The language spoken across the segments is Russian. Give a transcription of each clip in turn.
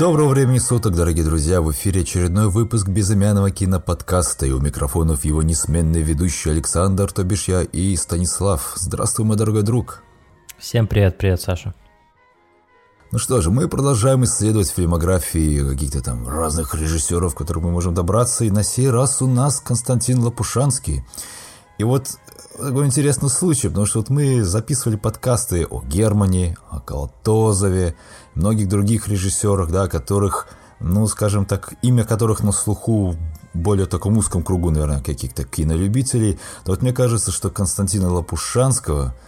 Доброго времени суток, дорогие друзья! В эфире очередной выпуск безымянного киноподкаста, и у микрофонов его несменный ведущий Александр, то бишь я, и Станислав. Здравствуй, мой дорогой друг! Всем привет, привет, Саша. Ну что же, мы продолжаем исследовать фильмографии каких-то там разных режиссеров, к которым мы можем добраться, и на сей раз у нас Константин Лопушанский. И вот такой интересный случай, потому что вот мы записывали подкасты о Германе, о Колотозове, многих других режиссерах, да, которых, ну, скажем так, имя которых на слуху более таком узком кругу, наверное, каких-то кинолюбителей, то вот мне кажется, что Константина Лопушанского –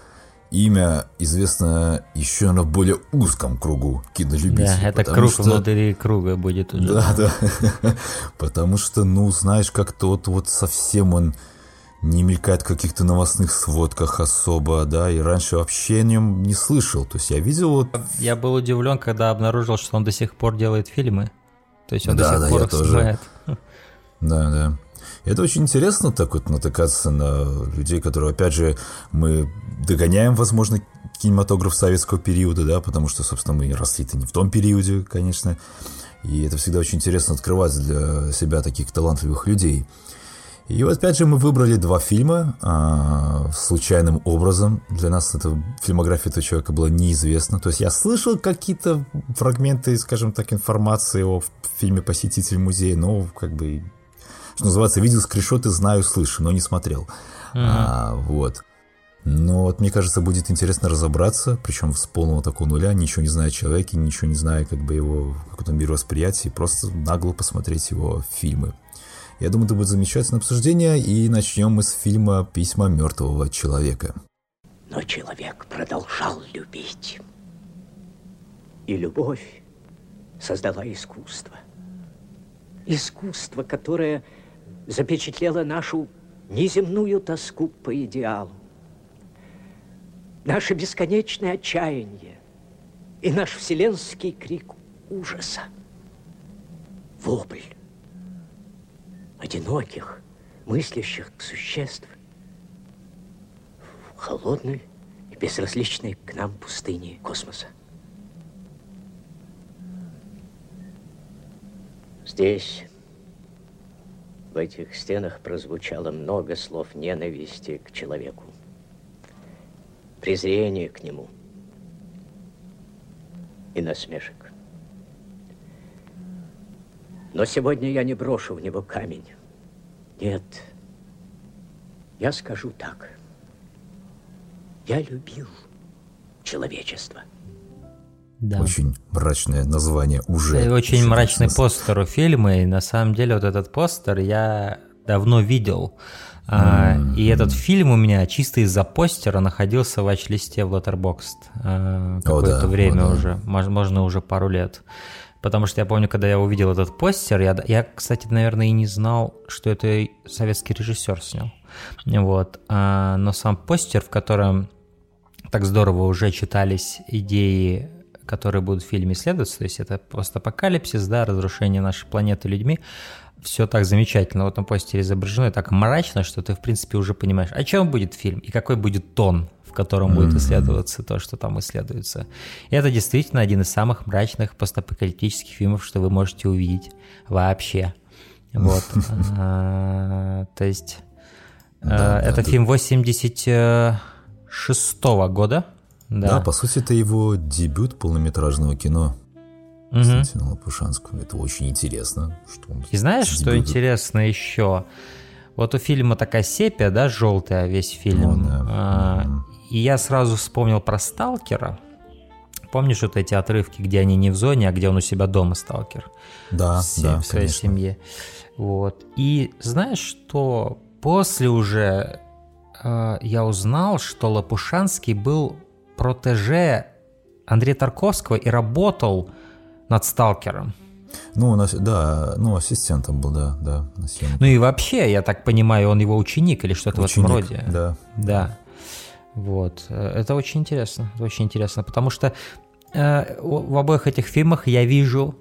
имя известно еще на более узком кругу кинолюбителей. Да, это круг что... внутри круга будет уже. Да, да. потому что, ну, знаешь, как тот вот совсем он не мелькает в каких-то новостных сводках особо, да, и раньше вообще о нем не слышал. То есть я видел вот... Я был удивлен, когда обнаружил, что он до сих пор делает фильмы. То есть он да, до сих да, пор их тоже. снимает. Да, да. Это очень интересно так вот натыкаться на людей, которые, опять же, мы догоняем, возможно, кинематограф советского периода, да, потому что, собственно, мы росли-то не в том периоде, конечно, и это всегда очень интересно открывать для себя таких талантливых людей. И вот опять же мы выбрали два фильма а, случайным образом. Для нас эта фильмография этого человека была неизвестна. То есть я слышал какие-то фрагменты, скажем так, информации о фильме «Посетитель музея», но как бы что называется, видел скришоты, знаю, слышу, но не смотрел. Mm-hmm. А, вот. Но вот мне кажется, будет интересно разобраться, причем с полного такого нуля, ничего не зная о человеке, ничего не зная как бы его каком-то мировосприятии, просто нагло посмотреть его фильмы. Я думаю, это будет замечательное обсуждение, и начнем мы с фильма «Письма мертвого человека». Но человек продолжал любить. И любовь создала искусство. Искусство, которое запечатлела нашу неземную тоску по идеалу, наше бесконечное отчаяние и наш вселенский крик ужаса, вопль одиноких, мыслящих существ в холодной и безразличной к нам пустыне космоса. Здесь в этих стенах прозвучало много слов ненависти к человеку, презрения к нему и насмешек. Но сегодня я не брошу в него камень. Нет, я скажу так. Я любил человечество. Да. Очень мрачное название уже. И очень мрачный постер у фильма, и на самом деле вот этот постер я давно видел. Mm-hmm. И этот фильм у меня чисто из-за постера находился в ач-листе в Letterboxd а, какое-то oh, да, время oh, да. уже, можно уже пару лет. Потому что я помню, когда я увидел этот постер, я, я, кстати, наверное, и не знал, что это советский режиссер снял. Вот. А, но сам постер, в котором так здорово уже читались идеи которые будут в фильме исследоваться, то есть это постапокалипсис, да, разрушение нашей планеты людьми, все так замечательно в этом постере изображено, и так мрачно, что ты, в принципе, уже понимаешь, о чем будет фильм и какой будет тон, в котором будет исследоваться то, что там исследуется. И это действительно один из самых мрачных постапокалиптических фильмов, что вы можете увидеть вообще. Вот. А, то есть э, это фильм 86 года, да. да, по сути, это его дебют полнометражного кино. Константина угу. Лопушанского. Это очень интересно. Что он И знаешь, что интересно еще? Вот у фильма такая сепия, да, желтая весь фильм. О, да. а, и я сразу вспомнил про Сталкера. Помнишь вот эти отрывки, где они не в зоне, а где он у себя дома, Сталкер? Да, в, да, В своей конечно. семье. Вот. И знаешь, что после уже э, я узнал, что Лопушанский был протеже Андрея Тарковского и работал над «Сталкером». Ну, да, ну, ассистентом был, да, да. Ну и вообще, я так понимаю, он его ученик или что-то ученик, в этом роде. Да. Да. Вот. Это очень интересно. Это очень интересно, потому что э, в обоих этих фильмах я вижу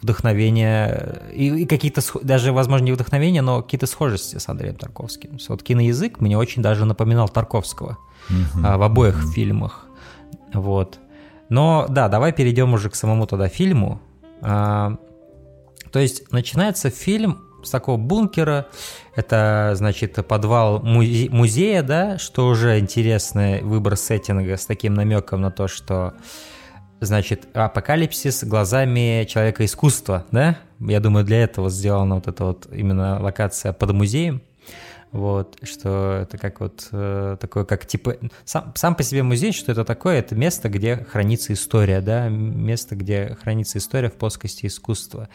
вдохновение и, и какие-то, даже, возможно, не вдохновение, но какие-то схожести с Андреем Тарковским. Вот киноязык мне очень даже напоминал Тарковского а, в обоих угу. фильмах. Вот. Но да, давай перейдем уже к самому тогда фильму. А, то есть начинается фильм с такого бункера, это, значит, подвал музе- музея, да, что уже интересный выбор сеттинга с таким намеком на то, что, значит, апокалипсис глазами человека искусства, да? Я думаю, для этого сделана вот эта вот именно локация под музеем. Вот, что это как вот э, такое, как типа... Сам, сам по себе музей, что это такое? Это место, где хранится история, да? Место, где хранится история в плоскости искусства.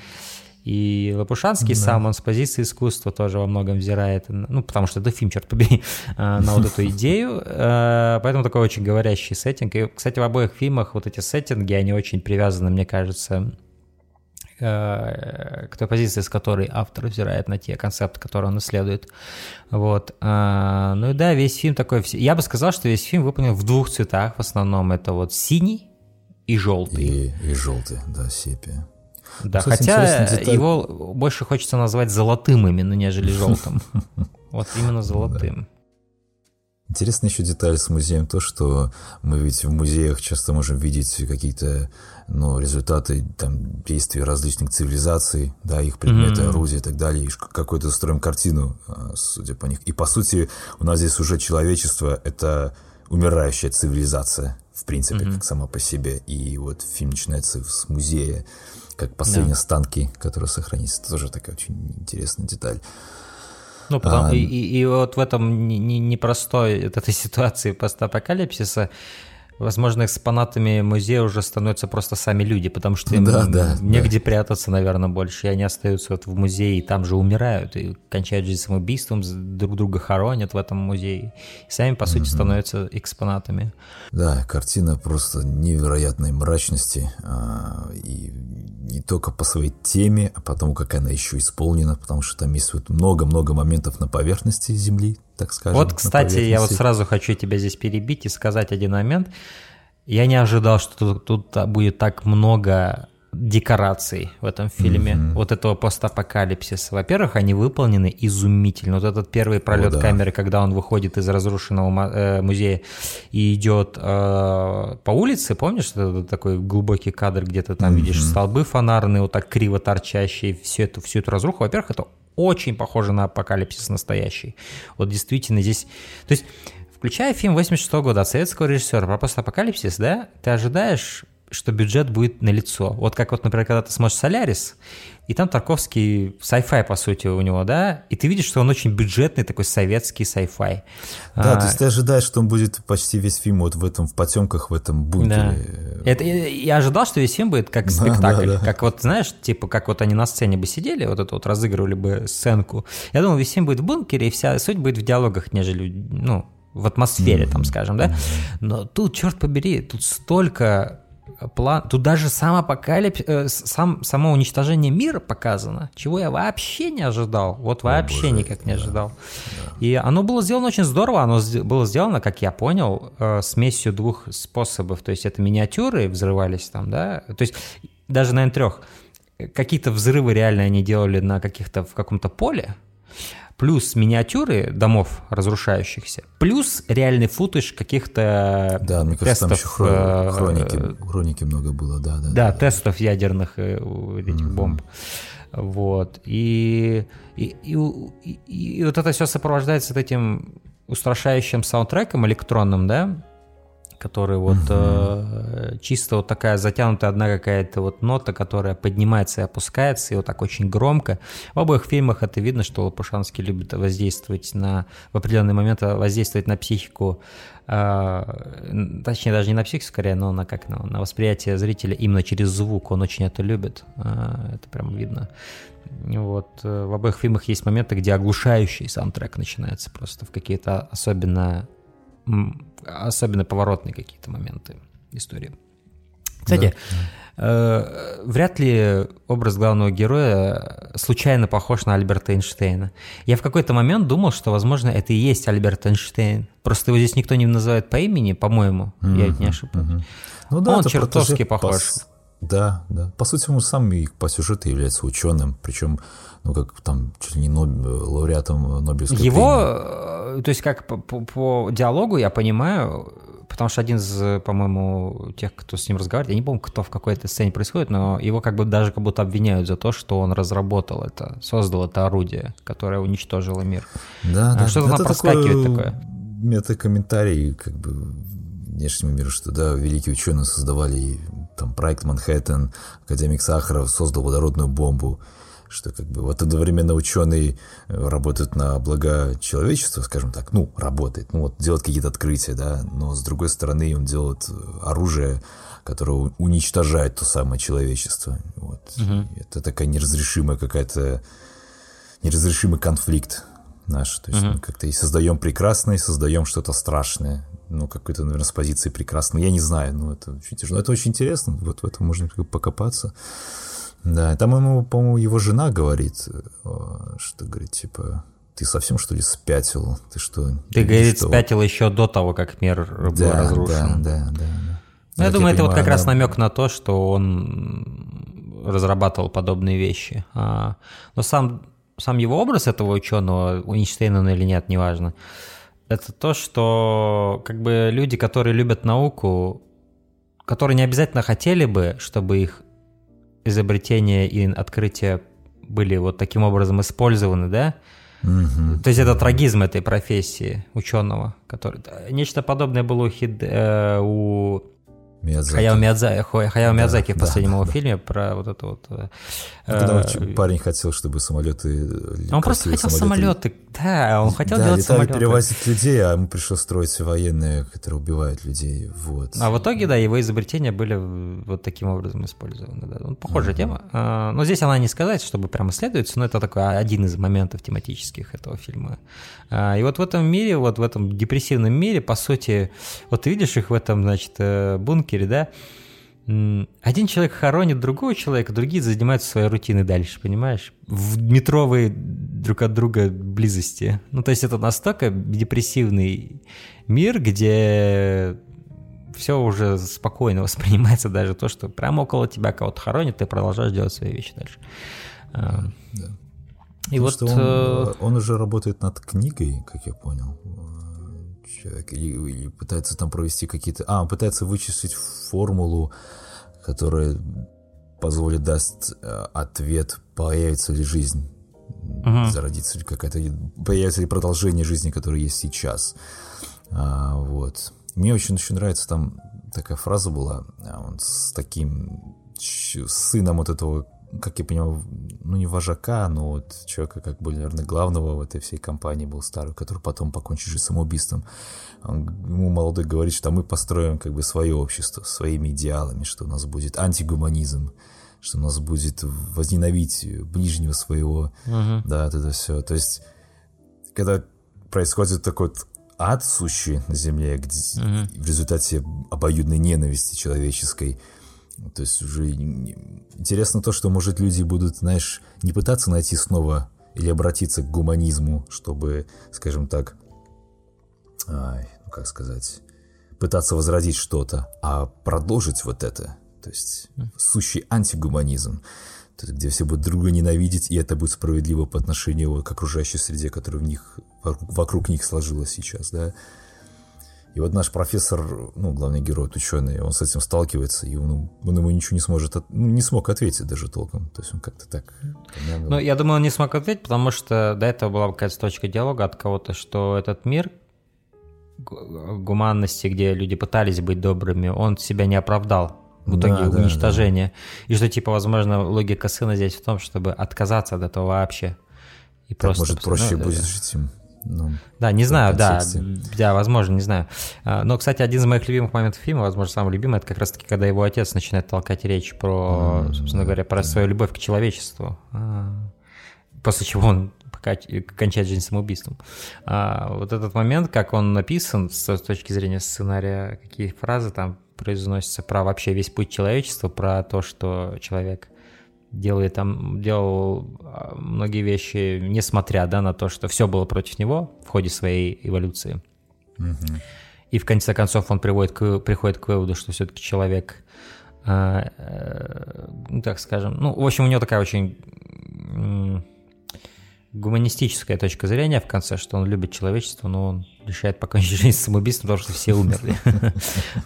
И Лопушанский да. сам, он с позиции искусства тоже во многом взирает, ну, потому что это фильм, черт побери, э, на вот эту идею, э, поэтому такой очень говорящий сеттинг. И, кстати, в обоих фильмах вот эти сеттинги, они очень привязаны, мне кажется, к той позиции, с которой автор взирает на те концепты, которые он исследует. Вот. Ну и да, весь фильм такой... Я бы сказал, что весь фильм выполнен в двух цветах в основном. Это вот синий и желтый. И, и желтый, да, сепия. Да, Кстати, хотя его больше хочется назвать золотым именно, нежели желтым. Вот именно золотым. Интересная еще деталь с музеем то, что мы ведь в музеях часто можем видеть какие-то ну, результаты там, действий различных цивилизаций, да, их предметы, mm-hmm. орудия и так далее, и какую-то строим картину, а, судя по них. И по сути у нас здесь уже человечество — это умирающая цивилизация, в принципе, mm-hmm. как сама по себе. И вот фильм начинается с музея, как последние да. станки, которые сохранились. Это тоже такая очень интересная деталь. Ну, потом, а, и, и, и вот в этом непростой не, не этой ситуации постапокалипсиса Возможно, экспонатами музея уже становятся просто сами люди, потому что им да, да, негде да. прятаться, наверное, больше. И они остаются вот в музее, и там же умирают, и кончают жизнь самоубийством, друг друга хоронят в этом музее. И сами, по сути, угу. становятся экспонатами. Да, картина просто невероятной мрачности. А, и не только по своей теме, а потому как она еще исполнена, потому что там есть вот много-много моментов на поверхности Земли, так скажем. Вот, кстати, я вот сразу хочу тебя здесь перебить и сказать один момент. Я не ожидал, что тут, тут будет так много декораций в этом фильме, mm-hmm. вот этого постапокалипсиса. Во-первых, они выполнены изумительно. Вот этот первый пролет О, да. камеры, когда он выходит из разрушенного э, музея и идет э, по улице, помнишь, это такой глубокий кадр, где то там mm-hmm. видишь столбы фонарные, вот так криво торчащие, всю эту, всю эту разруху. Во-первых, это очень похоже на апокалипсис настоящий. Вот действительно здесь... То есть, включая фильм 86 года от советского режиссера про постапокалипсис, да, ты ожидаешь что бюджет будет налицо. Вот как вот, например, когда ты смотришь «Солярис», и там Тарковский sci-fi, по сути, у него, да, и ты видишь, что он очень бюджетный такой советский sci-fi. Да, а, то есть ты ожидаешь, что он будет почти весь фильм вот в этом, в потемках, в этом бункере. Да. Это, я ожидал, что весь фильм будет как спектакль, да, да, да. как вот, знаешь, типа, как вот они на сцене бы сидели, вот это вот разыгрывали бы сценку. Я думал, весь фильм будет в бункере, и вся суть будет в диалогах, нежели, ну, в атмосфере, mm-hmm. там, скажем, да. Но тут, черт побери, тут столько план, тут даже сам апокалипс, э, сам, само уничтожение мира показано, чего я вообще не ожидал, вот вообще О, боже, никак не ожидал. Да. И оно было сделано очень здорово, оно было сделано, как я понял, э, смесью двух способов, то есть это миниатюры взрывались там, да, то есть даже, наверное, трех. Какие-то взрывы реально они делали на каких-то, в каком-то поле, плюс миниатюры домов разрушающихся, плюс реальный футаж каких-то да, мне кажется, тестов. Там еще э, хроники, хроники много было, да, да. Да, да тестов да. ядерных э, этих mm-hmm. бомб. Вот. И, и, и, и, и вот это все сопровождается этим устрашающим саундтреком электронным, да, который вот угу. э, чисто вот такая затянутая одна какая-то вот нота, которая поднимается и опускается, и вот так очень громко. В обоих фильмах это видно, что Лопушанский любит воздействовать на, в определенный момент воздействовать на психику, э, точнее даже не на психику скорее, но на как, на, на восприятие зрителя именно через звук, он очень это любит, э, это прям видно. Вот. Э, в обоих фильмах есть моменты, где оглушающий саундтрек начинается просто в какие-то особенно особенно поворотные какие-то моменты истории. Кстати, да. э, вряд ли образ главного героя случайно похож на Альберта Эйнштейна. Я в какой-то момент думал, что, возможно, это и есть Альберт Эйнштейн. Просто его здесь никто не называет по имени, по-моему, mm-hmm, я ведь не ошибаюсь. Mm-hmm. Ну, да, Он чертовски похож. По... Да, да. По сути, он сам и по сюжету является ученым, причем, ну, как там, чуть ли не Ноб... лауреатом Нобелевской Его, премии. Э, то есть, как по, по, по диалогу я понимаю, потому что один из, по-моему, тех, кто с ним разговаривает, я не помню, кто в какой-то сцене происходит, но его как бы даже как будто обвиняют за то, что он разработал это, создал это орудие, которое уничтожило мир. Да, а да. Что-то это проскакивает такое, такое. Мета-комментарий, как бы внешнему миру, что да, великие ученые создавали там проект Манхэттен, академик Сахаров создал водородную бомбу, что как бы вот одновременно ученый э, работает на благо человечества, скажем так, ну, работает, ну вот делает какие-то открытия, да, но с другой стороны он делает оружие, которое уничтожает то самое человечество. Вот. Угу. Это такая неразрешимая какая-то неразрешимый конфликт наш. То есть угу. мы как-то и создаем прекрасное, и создаем что-то страшное. Ну, какой-то, наверное, с позиции прекрасного. Я не знаю, но это очень тяжело. Это очень интересно, вот в этом можно покопаться. Да, там ему, по-моему, его жена говорит, э, что говорит, типа, ты совсем что ли спятил? Ты что? Ты, говорит, что? спятил еще до того, как мир был да, разрушен. Да, да, да. Ну, я думаю, я это понимаю, вот как она... раз намек на то, что он разрабатывал подобные вещи. А, но сам, сам его образ этого ученого, Эйнштейна он или нет, неважно, это то, что как бы люди, которые любят науку, которые не обязательно хотели бы, чтобы их изобретения и открытия были вот таким образом использованы, да? Угу. То есть это трагизм этой профессии ученого, который нечто подобное было у, Хид, э, у Миядзаки. Хаяо Миядзаки, Хаяо да, Миядзаки в последнем да, его да. фильме про вот это вот... Э, Когда э, парень хотел, чтобы самолеты... Он просто хотел самолеты, да, он хотел да, делать летали, самолеты. перевозить людей, а ему пришлось строить военные, которые убивают людей, вот. А в итоге, да, его изобретения были вот таким образом использованы, да. Ну, похожая uh-huh. тема. А, но здесь она не сказать, чтобы прямо исследуется, но это такой один из моментов тематических этого фильма. А, и вот в этом мире, вот в этом депрессивном мире, по сути, вот ты видишь их в этом, значит, э, бункере, да, один человек хоронит другого человека, другие занимаются своей рутиной дальше, понимаешь? В метровые друг от друга близости. Ну, то есть это настолько депрессивный мир, где все уже спокойно воспринимается, даже то, что прямо около тебя кого-то хоронит, ты продолжаешь делать свои вещи дальше. Да. И Потому вот что он, э, он уже работает над книгой, как я понял человек, или, или пытается там провести какие-то... А, он пытается вычислить формулу, которая позволит даст э, ответ, появится ли жизнь, uh-huh. зародится ли какая-то... Появится ли продолжение жизни, которое есть сейчас. А, вот. Мне очень, очень нравится, там такая фраза была, а, он с таким сыном вот этого как я понимаю, ну не вожака, но вот человека, как бы, наверное, главного в этой всей компании был старый, который потом покончил жизнь самоубийством. Он, ему молодой говорит, что мы построим как бы свое общество, своими идеалами, что у нас будет антигуманизм, что у нас будет возненавидеть ближнего своего, uh-huh. да, это все. То есть, когда происходит такой вот ад сущий на земле, где uh-huh. в результате обоюдной ненависти человеческой, то есть уже интересно то, что, может, люди будут, знаешь, не пытаться найти снова или обратиться к гуманизму, чтобы, скажем так, ай, ну как сказать, пытаться возродить что-то, а продолжить вот это. То есть сущий антигуманизм, то есть, где все будут друга ненавидеть, и это будет справедливо по отношению к окружающей среде, которая в них, вокруг них сложилась сейчас, да. И вот наш профессор, ну, главный герой, ученый, он с этим сталкивается, и он, он ему ничего не сможет, от, ну, не смог ответить даже толком. То есть он как-то так... Ну, я думаю, он не смог ответить, потому что до этого была какая-то точка диалога от кого-то, что этот мир гуманности, где люди пытались быть добрыми, он себя не оправдал в итоге да, уничтожения. Да, да. И что, типа, возможно, логика сына здесь в том, чтобы отказаться от этого вообще. И так, просто, может, проще ну, будет жить им. Ну, да, не знаю, да, да, возможно, не знаю. А, но, кстати, один из моих любимых моментов фильма, возможно, самый любимый, это как раз-таки, когда его отец начинает толкать речь про, собственно говоря, про свою любовь к человечеству. А, после чего он кончает жизнь самоубийством. А, вот этот момент, как он написан с точки зрения сценария, какие фразы там произносятся про вообще весь путь человечества, про то, что человек делает там, делал а, многие вещи, несмотря да, на то, что все было против него в ходе своей эволюции. Угу. И в конце концов он приводит к, приходит к выводу, что все-таки человек, э, э, ну так скажем, ну, в общем, у него такая очень гуманистическая точка зрения в конце, что он любит человечество, но он решает покончить жизнь самоубийством, потому что все умерли.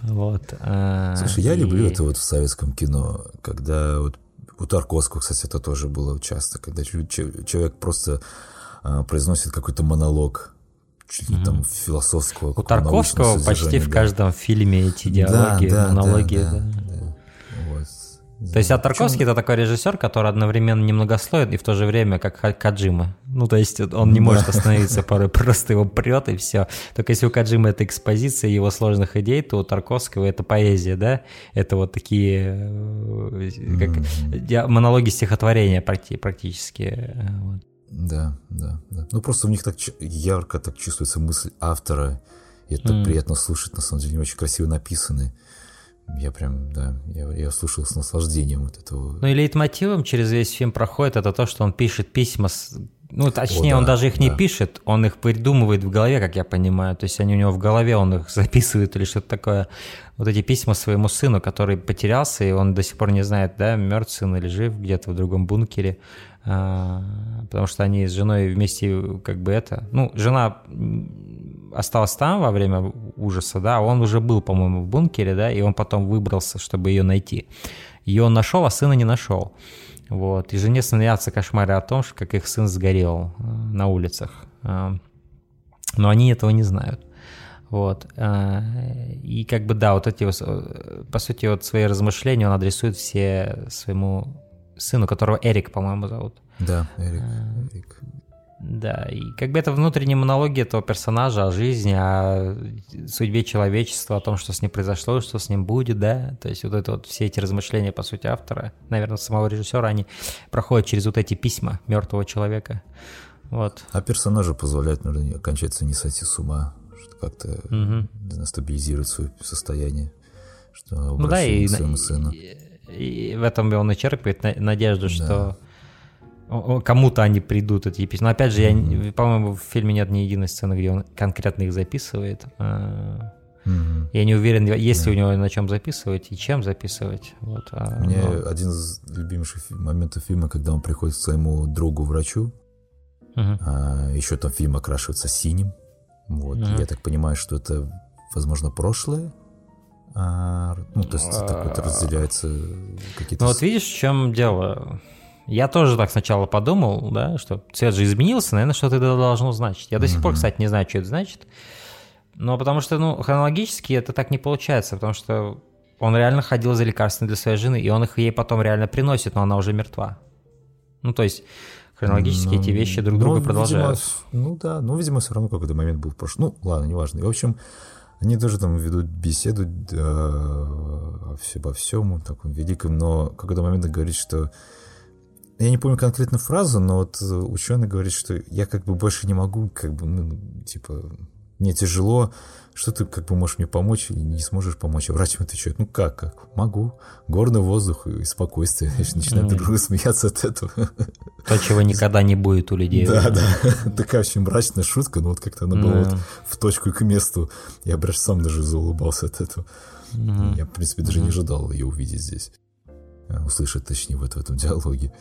Вот. А, Слушай, я люблю это вот в советском кино, когда вот у Тарковского, кстати, это тоже было часто, когда человек просто а, произносит какой-то монолог, чуть ли там философского. У Тарковского почти в каждом фильме эти диалоги, монологи. Да, то есть, а Тарковский это такой режиссер, который одновременно немногословен и в то же время как Каджима. Ну, то есть он не может остановиться порой, просто его прет и все. Только если у Каджима это экспозиция его сложных идей, то у Тарковского это поэзия, да? Это вот такие э, как монологи стихотворения практически. Вот. Да, да, да. Ну, просто у них так ярко так чувствуется мысль автора, и это mm. приятно слушать, на самом деле, они очень красиво написаны. Я прям, да, я, я слушал с наслаждением вот этого. Ну и лейтмотивом через весь фильм проходит это то, что он пишет письма, с, ну точнее О, да, он даже их да. не пишет, он их придумывает в голове, как я понимаю, то есть они у него в голове, он их записывает или что-то такое. Вот эти письма своему сыну, который потерялся, и он до сих пор не знает, да, мертв сын или жив где-то в другом бункере. А, потому что они с женой вместе как бы это... Ну, жена осталась там во время ужаса, да, он уже был, по-моему, в бункере, да, и он потом выбрался, чтобы ее найти. Ее он нашел, а сына не нашел. Вот. И жене снятся кошмары о том, как их сын сгорел э, на улицах. А, но они этого не знают. Вот. А, и как бы, да, вот эти, э, по сути, вот свои размышления он адресует все своему сыну, которого Эрик, по-моему, зовут. Да, Эрик. А, Эрик. Да, и как бы это внутренняя монология этого персонажа о жизни, о судьбе человечества, о том, что с ним произошло, что с ним будет, да, то есть вот это вот все эти размышления, по сути, автора, наверное, самого режиссера, они проходят через вот эти письма мертвого человека, вот. А персонажу позволяет, наверное, окончательно не сойти с ума, что как-то угу. стабилизировать свое состояние, что ну да, и, своему сыну. И, и в этом он и черпает надежду, да. что кому-то они придут, эти письма. Но опять же, mm-hmm. я, по-моему, в фильме нет ни единой сцены, где он конкретно их записывает. Mm-hmm. Я не уверен, есть ли yeah. у него на чем записывать и чем записывать. Вот, а, Мне но... один из любимейших моментов фильма, когда он приходит к своему другу-врачу, uh-huh. а, еще там фильм окрашивается синим. Вот. Uh-huh. Я так понимаю, что это, возможно, прошлое. А, ну, то есть так вот разделяется какие-то... Ну вот видишь, в чем дело? Я тоже так сначала подумал, да, что цвет же изменился, наверное, что-то это должно значить. Я до сих пор, кстати, не знаю, что это значит. Но потому что, ну, хронологически это так не получается, потому что он реально ходил за лекарствами для своей жены, и он их ей потом реально приносит, но она уже мертва. Ну, то есть хронологически ну, эти вещи друг друга ну, продолжают. Видимо, ну да, ну, видимо, все равно какой-то момент был в прошлом. Ну, ладно, неважно. И, в общем, они тоже там ведут беседу э, обо всем таком великом, но какой-то момент говорит, что я не помню конкретно фразу, но вот э, ученый говорит, что я как бы больше не могу, как бы, ну, типа, мне тяжело, что ты как бы можешь мне помочь или не сможешь помочь? А врач ему отвечает, ну как, как, могу, горный воздух и спокойствие. Я начинаю друг друга смеяться от этого. То, чего никогда не будет у людей. Да, да, такая очень мрачная шутка, но вот как-то она была вот в точку и к месту. Я прям сам даже заулыбался от этого. Я, в принципе, даже не ожидал ее увидеть здесь. Э, услышать, точнее, в этом диалоге.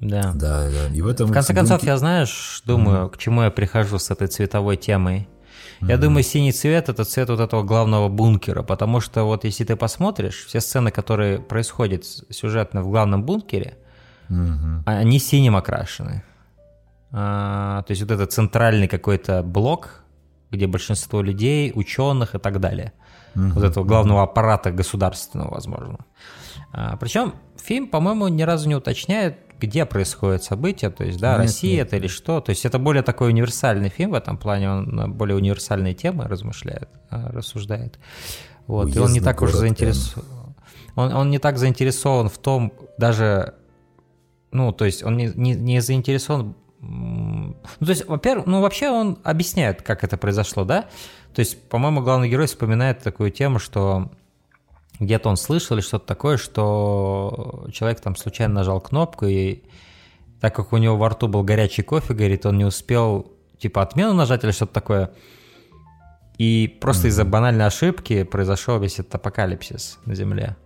Да. Да, да. И в этом... В конце концов, я, знаешь, думаю, к чему я прихожу с этой цветовой темой. Mm-hmm. Я думаю, синий цвет – это цвет вот этого главного бункера, потому что вот если ты посмотришь, все сцены, которые происходят сюжетно в главном бункере, mm-hmm. они синим окрашены. А, то есть вот этот центральный какой-то блок, где большинство людей, ученых и так далее. Вот этого главного аппарата государственного, возможно. А, причем фильм, по-моему, ни разу не уточняет, где происходит событие, то есть, да, нет, Россия нет, это или что. То есть это более такой универсальный фильм в этом плане, он более универсальные темы размышляет, а, рассуждает. Вот, и он не так уж заинтересован. Он, он не так заинтересован в том, даже, ну, то есть он не, не, не заинтересован ну, то есть, во-первых, ну, вообще он объясняет, как это произошло, да? То есть, по-моему, главный герой вспоминает такую тему, что где-то он слышал или что-то такое, что человек там случайно нажал кнопку, и так как у него во рту был горячий кофе, говорит, он не успел типа отмену нажать или что-то такое. И просто mm-hmm. из-за банальной ошибки произошел весь этот апокалипсис на Земле.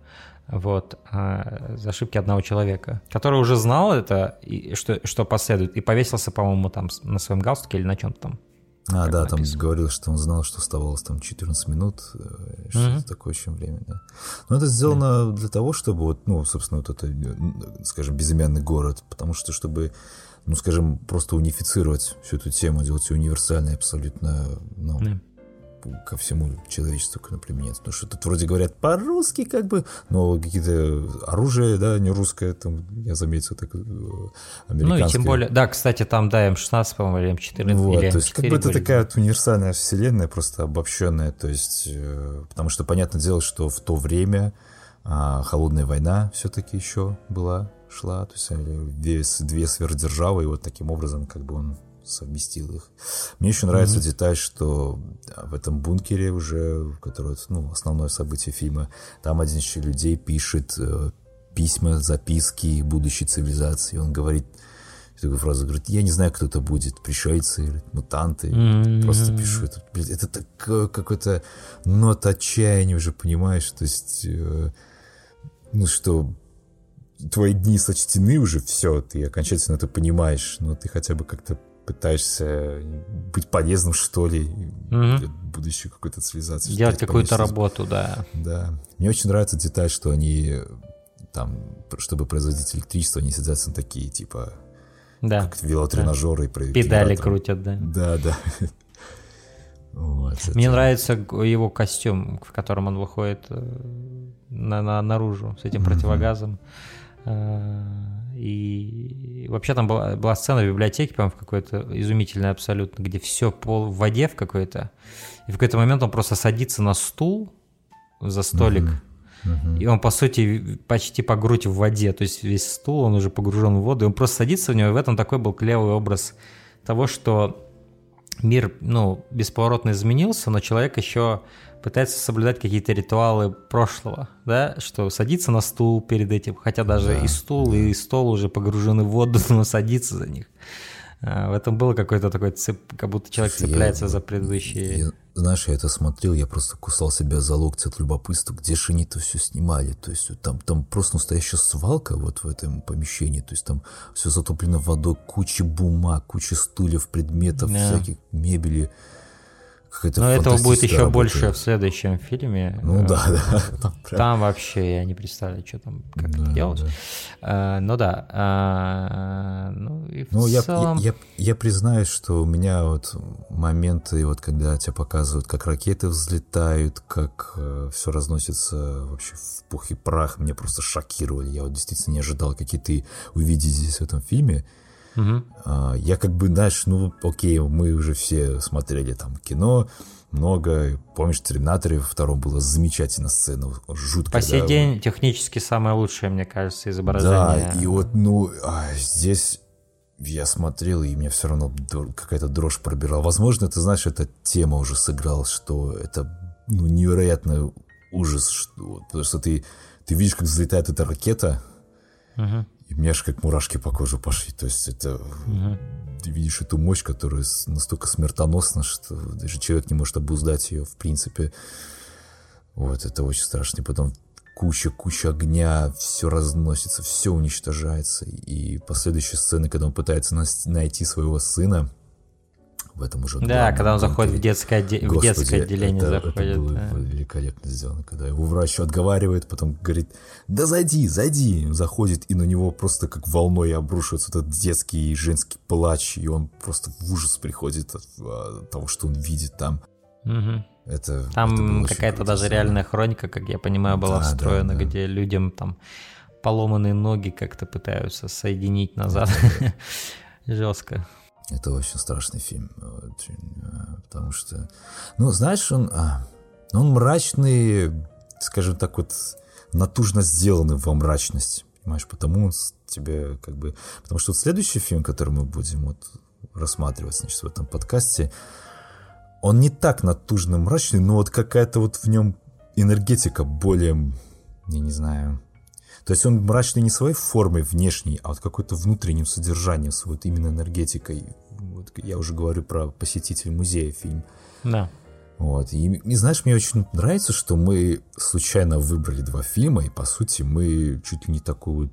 вот, а, за ошибки одного человека, который уже знал это, и что, что последует, и повесился, по-моему, там на своем галстуке или на чем-то там. А, да, написано. там говорил, что он знал, что оставалось там 14 минут, э, что-то mm-hmm. такое еще время, да. Но это сделано mm-hmm. для того, чтобы вот, ну, собственно, вот это, скажем, безымянный город, потому что, чтобы, ну, скажем, просто унифицировать всю эту тему, делать ее универсальной абсолютно, ну, mm-hmm ко всему человечеству например, Потому что тут вроде говорят по-русски, как бы, но какие-то оружие, да, не русское, там, я заметил, так, американское. Ну и тем более, да, кстати, там, да, М16, по-моему, или М14, вот, или то есть, как бы это были. такая вот универсальная вселенная, просто обобщенная, то есть, э, потому что, понятное дело, что в то время а, холодная война все-таки еще была, шла, то есть, две, две сверхдержавы, и вот таким образом, как бы он совместил их. Мне еще нравится mm-hmm. деталь, что в этом бункере уже, который ну, основное событие фильма, там один из людей пишет э, письма, записки будущей цивилизации. Он говорит такую фразу, говорит, я не знаю, кто это будет, пришельцы, мутанты, mm-hmm. просто пишу это. Блин, это такое какое-то нот отчаяния уже, понимаешь, то есть, э, ну что, твои дни сочтены уже, все, ты окончательно это понимаешь, но ты хотя бы как-то пытаешься быть полезным, что ли, угу. будущей какой-то цивилизации. Делать какую-то работу, да. Да. Мне очень нравится деталь, что они там, чтобы производить электричество, они сидят на такие, типа, да. как велотренажеры. Да. Педали крутят, да. Да, да. Вот, Мне это... нравится его костюм, в котором он выходит э, на, на, наружу с этим mm-hmm. противогазом. И вообще там была, была сцена в библиотеке, по-моему, в какой-то изумительной абсолютно, где все пол в воде в какой-то. И в какой-то момент он просто садится на стул за столик. Uh-huh. И он, по сути, почти по грудь в воде. То есть весь стул, он уже погружен в воду. И он просто садится в него, и в этом такой был клевый образ того, что мир, ну, бесповоротно изменился, но человек еще пытается соблюдать какие-то ритуалы прошлого, да, что садиться на стул перед этим, хотя даже да, и стул, и стол уже погружены в воду, но садиться за них. А, в этом было какой-то такой цеп, как будто человек Слушай, цепляется я, за предыдущие. Я, знаешь, я это смотрел, я просто кусал себя за локти от любопытства, где же они это все снимали. То есть там, там просто настоящая свалка вот в этом помещении. То есть там все затоплено водой, куча бумаг, куча стульев, предметов, да. всяких мебели. Но этого будет еще работа. больше в следующем фильме. Ну да, да. Там, там вообще я не представляю, что там, как да, это делать. Да. А, ну да. А, ну, и в ну целом... я, я, я признаюсь, что у меня вот моменты, вот когда тебя показывают, как ракеты взлетают, как э, все разносится вообще в пух и прах, меня просто шокировали. Я вот действительно не ожидал, какие ты увидеть здесь в этом фильме. Угу. Я как бы, знаешь, ну, окей, мы уже все смотрели там кино, много. Помнишь, в «Терминаторе» втором была замечательная сцена, жутко. По сей да, день технически самое лучшее, мне кажется, изображение. Да, и вот, ну, а здесь я смотрел, и мне все равно какая-то дрожь пробирала. Возможно, ты знаешь, эта тема уже сыграла, что это ну, невероятный ужас, что, потому что ты, ты видишь, как взлетает эта ракета, угу. И мне аж как мурашки по коже пошли. То есть это... Угу. Ты видишь эту мощь, которая настолько смертоносна, что даже человек не может обуздать ее, в принципе. Вот, это очень страшно. И потом куча-куча огня, все разносится, все уничтожается. И последующие сцены, когда он пытается найти своего сына, в этом уже. Да, когда он заходит в детское, отде... Господи, в детское отделение, это, заходит. Это было да. великолепно сделано, когда его врач отговаривает, потом говорит, да зайди, зайди, заходит, и на него просто как волной обрушивается этот детский и женский плач, и он просто в ужас приходит от, от того, что он видит там. Угу. Это, там какая-то даже реальная хроника, как я понимаю, была да, встроена, да, да. где людям там поломанные ноги как-то пытаются соединить назад. Жестко. Это очень страшный фильм, очень, э, потому что, ну, знаешь, он, а, он мрачный, скажем так, вот натужно сделанный во мрачность, понимаешь, потому он тебе как бы, потому что вот следующий фильм, который мы будем вот рассматривать, значит, в этом подкасте, он не так натужно мрачный, но вот какая-то вот в нем энергетика более, я не знаю, то есть он мрачный не своей формой внешней, а вот какой-то внутренним содержанием, с вот именно энергетикой. Вот я уже говорю про посетитель музея фильм. Да. Вот. И, и знаешь, мне очень нравится, что мы случайно выбрали два фильма, и по сути мы чуть ли не такую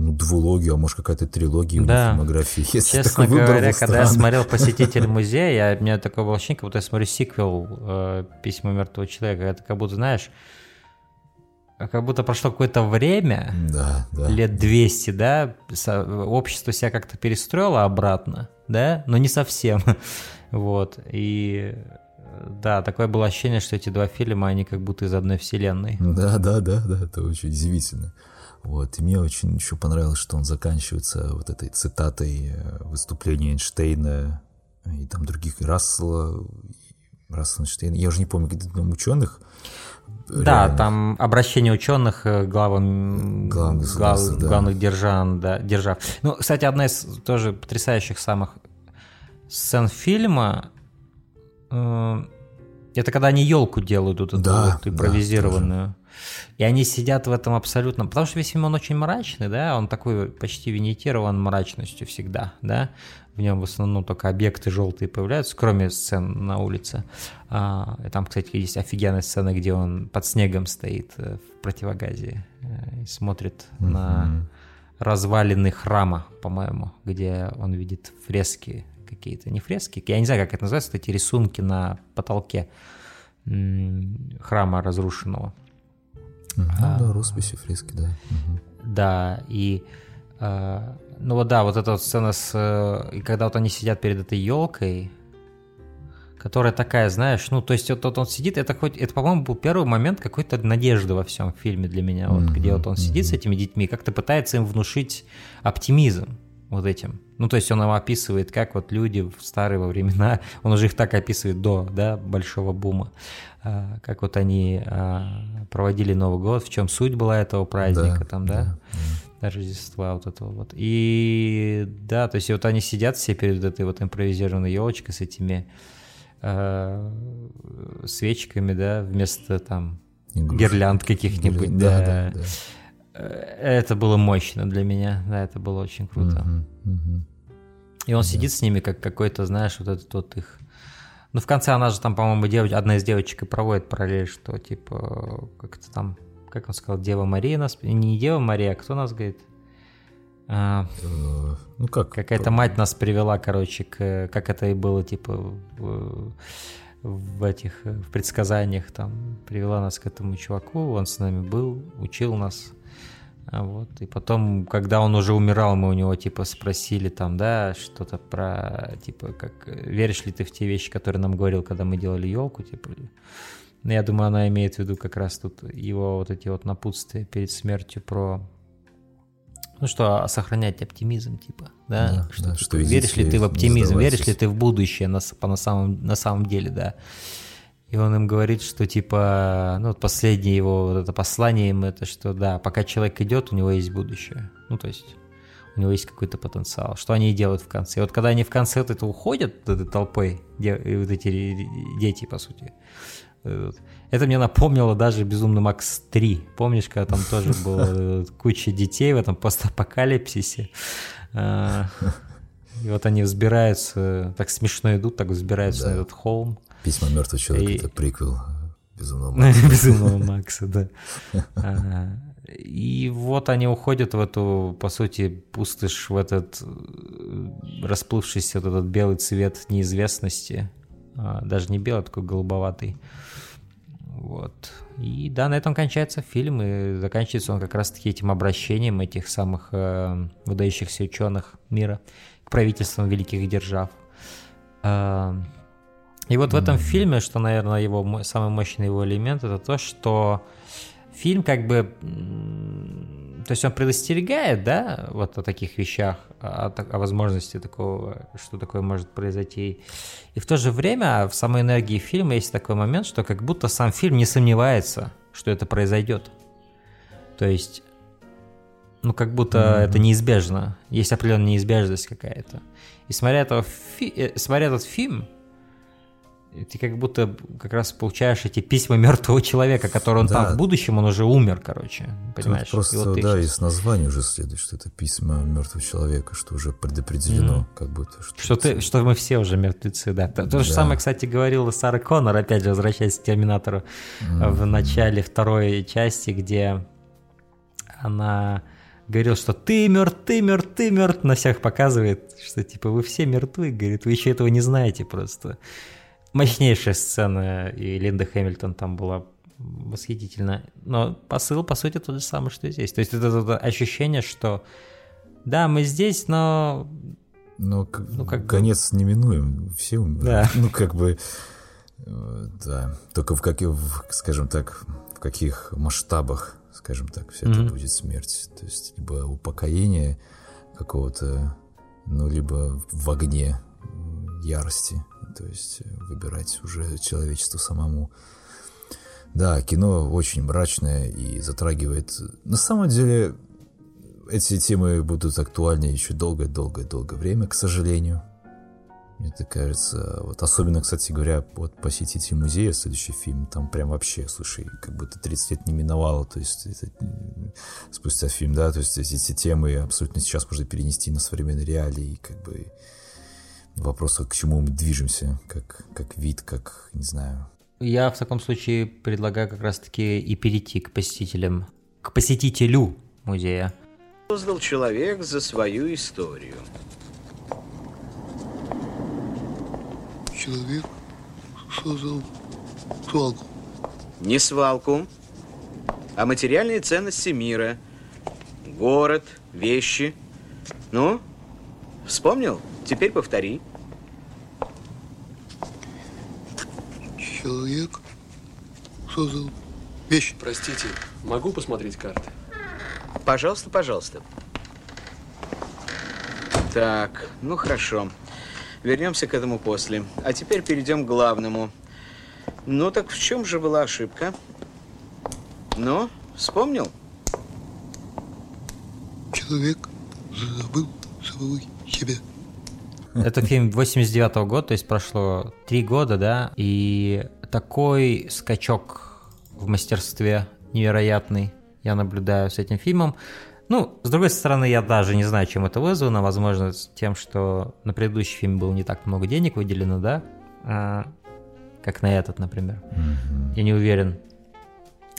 ну, двулогию, а может какая-то трилогия да. фильмографии. Если Честно говоря, когда я смотрел «Посетитель музея», я, у меня такое было ощущение, как будто я смотрю сиквел э, «Письма мертвого человека». Это как будто, знаешь, как будто прошло какое-то время, да, да. лет 200, да, общество себя как-то перестроило обратно, да, но не совсем, вот, и да, такое было ощущение, что эти два фильма, они как будто из одной вселенной. Да, да, да, да, это очень удивительно. Вот, и мне очень еще понравилось, что он заканчивается вот этой цитатой э, выступления Эйнштейна и там других, Рассела, Рассела Эйнштейна, я уже не помню, где там ученых, да, там обращение ученых к главам глав, глав, да. главных держав, да, держав. Ну, кстати, одна из тоже потрясающих самых сцен фильма э, это когда они елку делают, вот эту да, вот импровизированную. Да, и они сидят в этом абсолютно... Потому что весь фильм, он очень мрачный, да, он такой почти винитирован мрачностью всегда, да. В нем в основном только объекты желтые появляются, кроме сцен на улице. А, и там, кстати, есть офигенная сцена, где он под снегом стоит э, в противогазе э, и смотрит mm-hmm. на развалины храма, по-моему, где он видит фрески какие-то. Не фрески, я не знаю, как это называется, эти рисунки на потолке храма разрушенного. Ну а, да, росписи, фрески, да. Угу. Да, и а, ну вот да, вот эта вот сцена с... Э, и когда вот они сидят перед этой елкой, которая такая, знаешь, ну, то есть вот, вот он сидит, это хоть, это, по-моему, был первый момент какой-то надежды во всем фильме для меня, вот, mm-hmm, где вот он mm-hmm. сидит с этими детьми, как-то пытается им внушить оптимизм вот этим. Ну, то есть он им описывает, как вот люди в старые во времена, он уже их так описывает до, да, большого бума, а, как вот они а, проводили Новый год, в чем суть была этого праздника, да, там, да, да, да. Рождества вот этого вот. И да, то есть вот они сидят все перед этой вот импровизированной елочкой с этими э, свечками, да, вместо там Игрушек. гирлянд каких-нибудь, да, да, да, да. Это было мощно для меня, да, это было очень круто. Угу, угу. И он да. сидит с ними, как какой-то, знаешь, вот этот вот их ну, в конце она же там, по-моему, девоч... одна из девочек и проводит параллель, что, типа, как это там, как он сказал, Дева Мария нас... Не Дева Мария, а кто нас говорит? А, э, ну как? Какая-то мать нас привела, короче, к... Как это и было, типа, в, в этих в предсказаниях там привела нас к этому чуваку, он с нами был, учил нас. А вот. И потом, когда он уже умирал, мы у него типа спросили там, да, что-то про, типа, как, веришь ли ты в те вещи, которые нам говорил, когда мы делали елку, типа. Ну, я думаю, она имеет в виду как раз тут его вот эти вот напутствия перед смертью про ну что, сохранять оптимизм, типа, да? да что, да, что веришь ли ты в оптимизм, веришь ли ты в будущее на, по, на, самом, на самом деле, да? И он им говорит, что типа, ну, последнее его вот это послание им это, что да, пока человек идет, у него есть будущее. Ну, то есть у него есть какой-то потенциал. Что они и делают в конце. И вот когда они в конце вот это уходят этой толпой, де, вот эти дети, по сути, это мне напомнило даже «Безумный Макс 3». Помнишь, когда там тоже было куча детей в этом постапокалипсисе? А, и вот они взбираются, так смешно идут, так взбираются на этот холм. Письма мертвого человека и... это приквел Безумного Макса. Безумного Макса, да. И вот они уходят в эту, по сути, пустышь, в этот э, расплывшийся вот этот белый цвет неизвестности. А, даже не белый, а такой голубоватый. Вот. И да, на этом кончается фильм, и заканчивается он как раз-таки этим обращением этих самых э, выдающихся ученых мира к правительствам великих держав. Э, и вот в этом фильме, что, наверное, его самый мощный его элемент, это то, что фильм как бы, то есть он предостерегает, да, вот о таких вещах, о, о возможности такого, что такое может произойти. И в то же время в самой энергии фильма есть такой момент, что как будто сам фильм не сомневается, что это произойдет. То есть, ну как будто mm-hmm. это неизбежно, есть определенная неизбежность какая-то. И смотря, этого фи- э, смотря этот фильм, ты как будто как раз получаешь эти письма мертвого человека, который он да. там в будущем, он уже умер, короче, понимаешь? Тут просто, и вот да, из названия уже следует, что это письма мертвого человека, что уже предопределено, mm-hmm. как будто. Что, что, ты, что мы все уже мертвецы, да. То, то да. же самое, кстати, говорила Сара Коннор, опять же, возвращаясь к Терминатору, mm-hmm. в начале второй части, где она говорил, что ты мертв, ты мертв, ты мертв, на всех показывает, что типа вы все мертвы, говорит, вы еще этого не знаете просто мощнейшая сцена, и Линда Хэмилтон там была восхитительно. Но посыл, по сути, тот же самый, что и здесь. То есть это, это ощущение, что да, мы здесь, но... Но ну, как конец бы... неминуем, все умрут. Да. Ну, как бы, э, да, только в каких, скажем так, в каких масштабах, скажем так, все mm-hmm. это будет смерть. То есть либо упокоение какого-то, ну, либо в огне ярости то есть э, выбирать уже человечество самому. Да, кино очень мрачное и затрагивает... На самом деле, эти темы будут актуальны еще долгое-долгое-долгое время, к сожалению. Мне так кажется. Вот особенно, кстати говоря, вот посетите музея, следующий фильм, там прям вообще, слушай, как будто 30 лет не миновало, то есть это, спустя фильм, да, то есть эти темы абсолютно сейчас можно перенести на современные реалии, как бы вопрос, к чему мы движемся, как, как вид, как, не знаю. Я в таком случае предлагаю как раз-таки и перейти к посетителям, к посетителю музея. Создал человек за свою историю. Человек создал свалку. Не свалку, а материальные ценности мира. Город, вещи. Ну, вспомнил? Теперь повтори. Человек создал вещь. Простите, могу посмотреть карты? Пожалуйста, пожалуйста. Так, ну хорошо. Вернемся к этому после. А теперь перейдем к главному. Ну так в чем же была ошибка? Ну, вспомнил? Человек забыл свой себя. Это фильм 89 -го года, то есть прошло три года, да, и такой скачок в мастерстве невероятный я наблюдаю с этим фильмом. Ну, с другой стороны, я даже не знаю, чем это вызвано. Возможно, тем, что на предыдущий фильм было не так много денег выделено, да, а, как на этот, например. Mm-hmm. Я не уверен.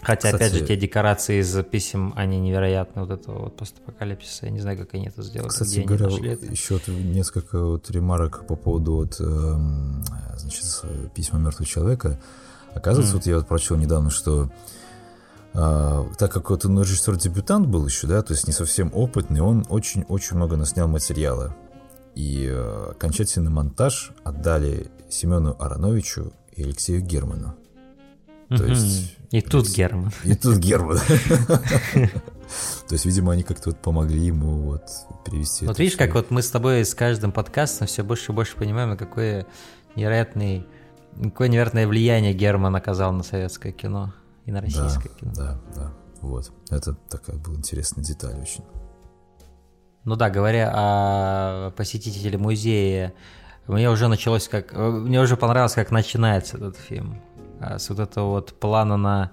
Хотя, Кстати, опять же, те декорации из писем, они невероятны, вот этого вот постапокалипсиса. Я не знаю, как они это сделали. Кстати где говоря, они это. еще несколько вот ремарок по поводу вот, э, значит, письма мертвого человека. Оказывается, mm. вот я вот прочел недавно, что а, так как вот он режиссер-дебютант был еще, да, то есть не совсем опытный, он очень-очень много наснял материала. И э, окончательный монтаж отдали Семену Ароновичу и Алексею Герману. То есть... И тут Герман. И тут Герман. То есть, видимо, они как-то вот помогли ему вот перевести. Вот видишь, как вот мы с тобой с каждым подкастом все больше и больше понимаем, какое невероятное, какое невероятное влияние Герман оказал на советское кино и на российское да, кино. Да, да, вот. Это такая была интересная деталь очень. Ну да, говоря о посетителе музея, мне уже началось как... Мне уже понравилось, как начинается этот фильм. А, с вот этого вот плана на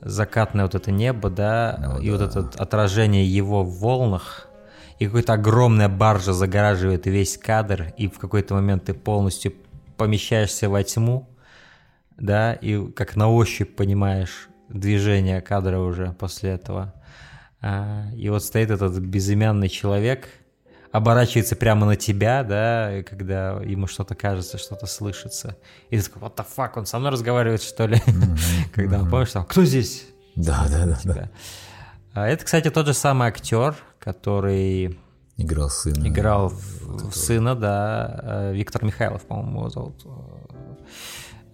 закатное вот это небо, да, ну, и да. вот это отражение его в волнах, и какая-то огромная баржа загораживает весь кадр, и в какой-то момент ты полностью помещаешься во тьму, да, и как на ощупь понимаешь движение кадра уже после этого. А, и вот стоит этот безымянный человек, оборачивается прямо на тебя, да, когда ему что-то кажется, что-то слышится. И ты такой, what the fuck, он со мной разговаривает, что ли? Когда он, помнишь, там, кто здесь? Да, да, да, да. А это, кстати, тот же самый актер, который... Играл сына. Играл в, сына, да, э, Виктор Михайлов, по-моему, его зовут.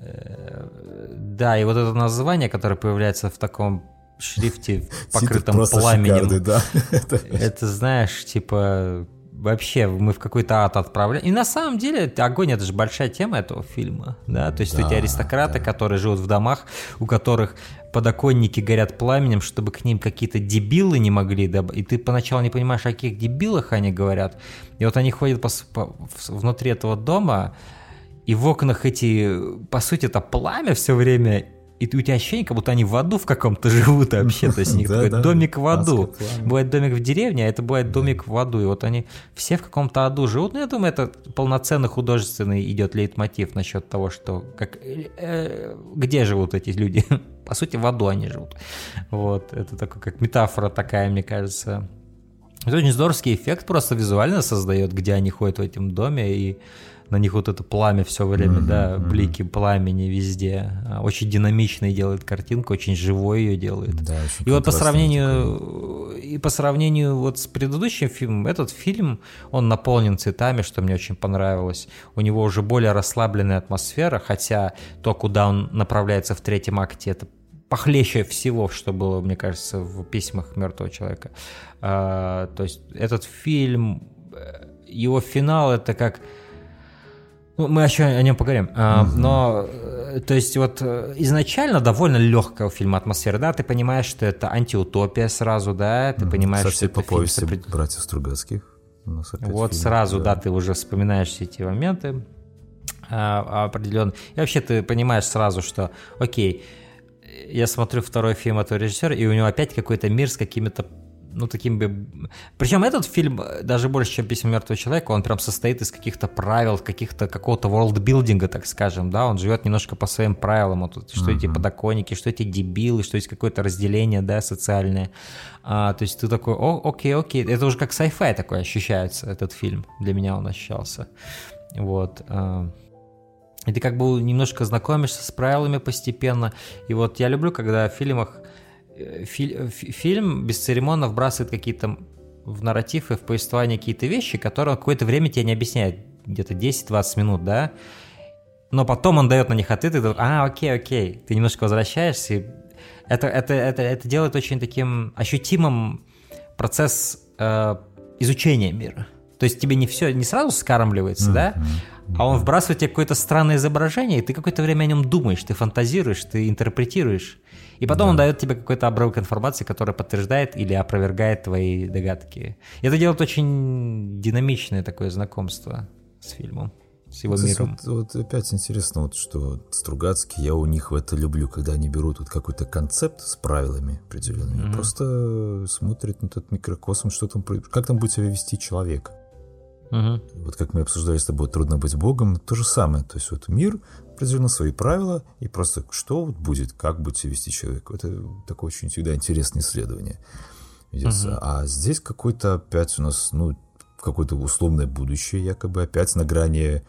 Э, да, и вот это название, которое появляется в таком шрифте, покрытом пламенем. да. Это, знаешь, типа вообще мы в какой-то ад отправляем. И на самом деле огонь это же большая тема этого фильма, да, то есть да, эти аристократы, да. которые живут в домах, у которых подоконники горят пламенем, чтобы к ним какие-то дебилы не могли, да, и ты поначалу не понимаешь, о каких дебилах они говорят, и вот они ходят по, по, внутри этого дома, и в окнах эти, по сути, это пламя все время, и у тебя ощущение, как будто они в аду в каком-то живут вообще. То есть у них такой домик в аду. Бывает домик в деревне, а это бывает домик в аду. И вот они все в каком-то аду живут. Ну, я думаю, это полноценный художественный идет лейтмотив насчет того, что как, э, где живут эти люди. По сути, в аду они живут. Вот, это такой, как метафора такая, мне кажется. Это очень здоровский эффект просто визуально создает, где они ходят в этом доме, и на них вот это пламя все время, mm-hmm, да, блики mm-hmm. пламени везде. А, очень динамичный делает картинку, очень живой ее делает. Да, и вот по сравнению такой. и по сравнению вот с предыдущим фильмом, этот фильм он наполнен цветами, что мне очень понравилось. У него уже более расслабленная атмосфера, хотя то, куда он направляется в третьем акте, это похлеще всего, что было, мне кажется, в письмах мертвого человека. А, то есть этот фильм, э, его финал это как ну, мы еще о нем поговорим. А, но, э, то есть, вот э, изначально довольно легкая у фильма атмосфера, да, ты понимаешь, что это антиутопия сразу, да, ты понимаешь, Совсем что по повести фильм... братьев Стругацких. Вот фильм, сразу, да. да, ты уже вспоминаешь все эти моменты а, определенно. И вообще ты понимаешь сразу, что, окей, я смотрю второй фильм этого режиссера, и у него опять какой-то мир с какими-то ну, таким бы... Причем этот фильм, даже больше, чем «Письма мертвого человека», он прям состоит из каких-то правил, каких-то какого-то ворлдбилдинга, так скажем, да, он живет немножко по своим правилам, вот, что uh-huh. эти подоконники, что эти дебилы, что есть какое-то разделение, да, социальное. А, то есть ты такой, о, окей, окей, это уже как sci-fi такой ощущается, этот фильм, для меня он ощущался. Вот. А... И ты как бы немножко знакомишься с правилами постепенно. И вот я люблю, когда в фильмах Э, фи фильм бесцеремонно вбрасывает какие-то в нарратив и в повествование какие-то вещи, которые какое-то время тебе не объясняет, где-то 10-20 минут, да, но потом он дает на них ответы, и ты а, окей, окей, ты немножко возвращаешься, и это, это, это, это делает очень таким ощутимым процесс э, изучения мира. То есть тебе не все, не сразу скармливается, mm-hmm. да, а он вбрасывает тебе какое-то странное изображение, и ты какое-то время о нем думаешь, ты фантазируешь, ты интерпретируешь. И потом да. он дает тебе какой-то обрывок информации, который подтверждает или опровергает твои догадки. И это делает очень динамичное такое знакомство с фильмом, с его Здесь миром. Вот, вот опять интересно, вот, что Стругацкий, я у них в это люблю, когда они берут вот какой-то концепт с правилами определенными, mm-hmm. просто смотрят на этот микрокосм, что там, как там будет себя вести человек. Угу. Вот как мы обсуждали с тобой, трудно быть Богом, то же самое. То есть вот мир определенно свои правила, и просто что вот будет, как будет себя вести человек. Это такое очень всегда интересное исследование ведется. Угу. А здесь какой-то опять у нас, ну, какое-то условное будущее, якобы опять на грани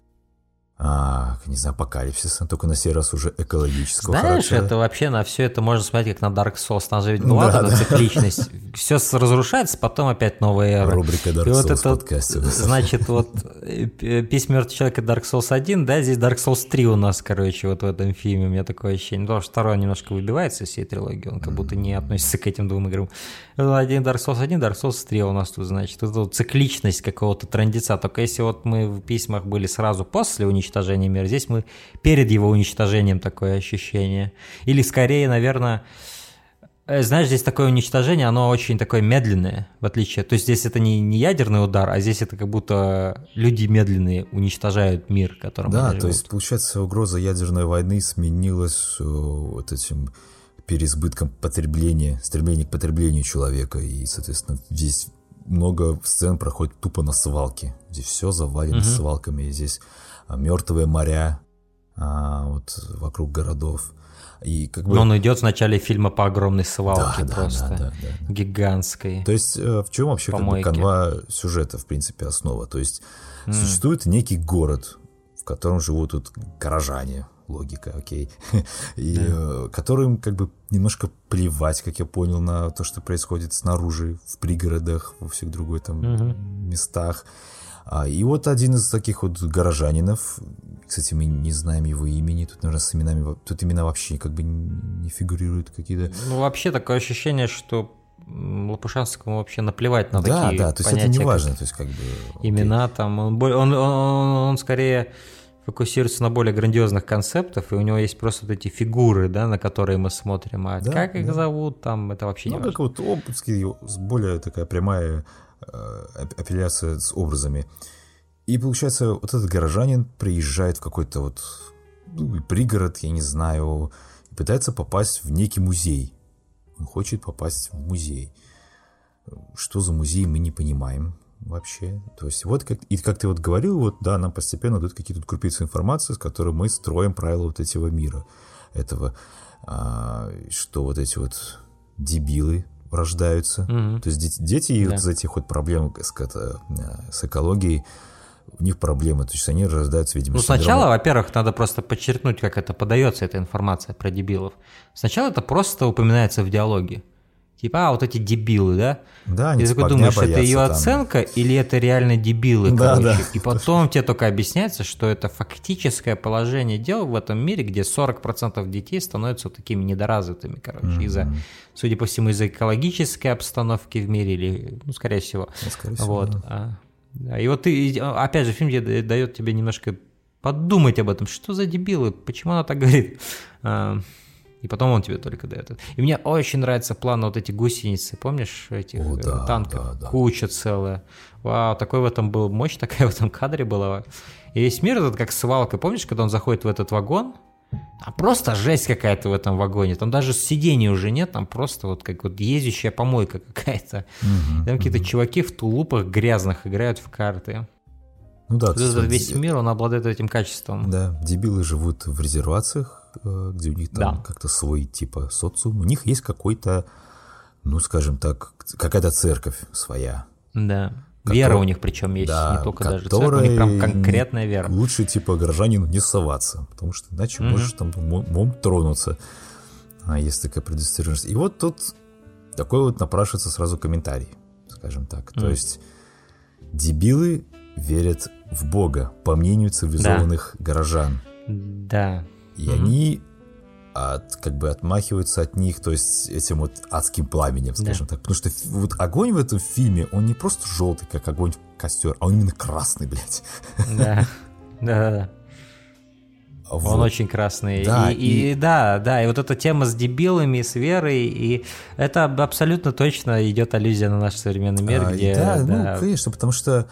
а, не знаю, апокалипсиса, только на сей раз уже экологического Знаешь, характера. это вообще на все это можно смотреть как на Dark Souls. Там же ведь была да, эта да. цикличность. Все разрушается, потом опять новая эра. Рубрика Dark и Souls вот это, подкасте. Значит, вот э, «Письма мертвого человека» Dark Souls 1, да, здесь Dark Souls 3 у нас, короче, вот в этом фильме. У меня такое ощущение. Ну, потому что второй немножко выбивается из всей трилогии, он как будто не относится к этим двум играм. Один Dark Souls 1, Dark Souls 3 у нас тут, значит. Это вот цикличность какого-то трендеца. Только если вот мы в письмах были сразу после уничтожения мира, здесь мы перед его уничтожением такое ощущение. Или скорее, наверное, э, знаешь, здесь такое уничтожение, оно очень такое медленное, в отличие. То есть здесь это не, не ядерный удар, а здесь это как будто люди медленные уничтожают мир, которым Да, то есть, получается, угроза ядерной войны сменилась э, вот этим переизбытком потребления, стремление к потреблению человека. И, соответственно, здесь много сцен проходит тупо на свалке. Здесь все завалено угу. свалками. И здесь мертвые моря а, вот вокруг городов. И как бы... Но он идет в начале фильма по огромной свалке да, просто, да, да, да, да. гигантской. То есть э, в чем вообще как бы, канва сюжета, в принципе, основа? То есть mm. существует некий город, в котором живут тут горожане, логика, окей, и да. Э, которым как бы немножко плевать, как я понял, на то, что происходит снаружи, в пригородах, во всех другой там угу. местах. А, и вот один из таких вот горожанинов, кстати, мы не знаем его имени, тут, наверное, с именами, тут имена вообще как бы не фигурируют какие-то. Ну, вообще такое ощущение, что Лопушанскому вообще наплевать на да, такие Да, да, то есть понятия, это не важно, то есть как бы... Имена там, он, он, он, он скорее фокусируется на более грандиозных концептах, и у него есть просто вот эти фигуры, да, на которые мы смотрим. А да, как да. их зовут, там, это вообще ну, не как важно. вот Обский, более такая прямая э, апелляция с образами. И получается, вот этот горожанин приезжает в какой-то вот ну, пригород, я не знаю, и пытается попасть в некий музей. Он хочет попасть в музей. Что за музей, мы не понимаем вообще. То есть вот как, и как ты вот говорил, вот да, нам постепенно дают какие-то крупицы информации, с которой мы строим правила вот этого мира, этого, а, что вот эти вот дебилы рождаются. Мгм. То есть дети, дети Да. вот из этих вот проблем с, э, с экологией, у них проблемы, то есть они рождаются, видимо, Ну, синдромом- сначала, во-первых, надо просто подчеркнуть, как это подается, эта информация про дебилов. Сначала это просто упоминается в диалоге. Типа, а, вот эти дебилы, да? Да, Ты типа такой думаешь, это ее там. оценка или это реально дебилы, Да, короче. да. И потом тебе только объясняется, что это фактическое положение дел в этом мире, где 40% детей становятся такими недоразвитыми, короче, из-за, судя по всему, из-за экологической обстановки в мире или, ну, скорее всего. Ну, скорее всего, Вот. да. а, И вот ты, а, опять же, фильм дает тебе немножко подумать об этом, что за дебилы, почему она так говорит. И потом он тебе только дает. И мне очень нравится план вот эти гусеницы, помнишь, этих О, э, да, танков? да, да. Куча целая. Вау, такой в этом был, мощь такая в этом кадре была. И весь мир этот как свалка. Помнишь, когда он заходит в этот вагон? А просто жесть какая-то в этом вагоне. Там даже сидений уже нет, там просто вот как вот ездящая помойка какая-то. Там какие-то чуваки в тулупах грязных играют в карты. Ну да, Вот этот весь мир, он обладает этим качеством. Да, дебилы живут в резервациях, где у них там Да. как-то свой типа социум. У них есть какой-то, ну скажем так, какая-то церковь своя. Да. Который- Вера у них причем есть, да, не только даже церковь, у них прям конкретная вера. Лучше типа горожанину не соваться, потому что иначе можешь там мо- мом тронуться. А есть такая предосторожность. И вот тут такой вот напрашивается сразу комментарий, скажем так. То Мгм. есть дебилы верят в Бога, по мнению цивилизованных горожан. Да. И они от, как бы отмахиваются от них, то есть этим вот адским пламенем, скажем так. Потому что вот огонь в этом фильме, он не просто желтый, как огонь в костер, а он именно красный, блядь. Да. Да, да, да. Он Вот. очень красный. Да, и, и- и- да, да, и вот эта тема с дебилами, с верой, и это абсолютно точно идет аллюзия на наш современный мир, А, где да, да, ну, конечно, потому что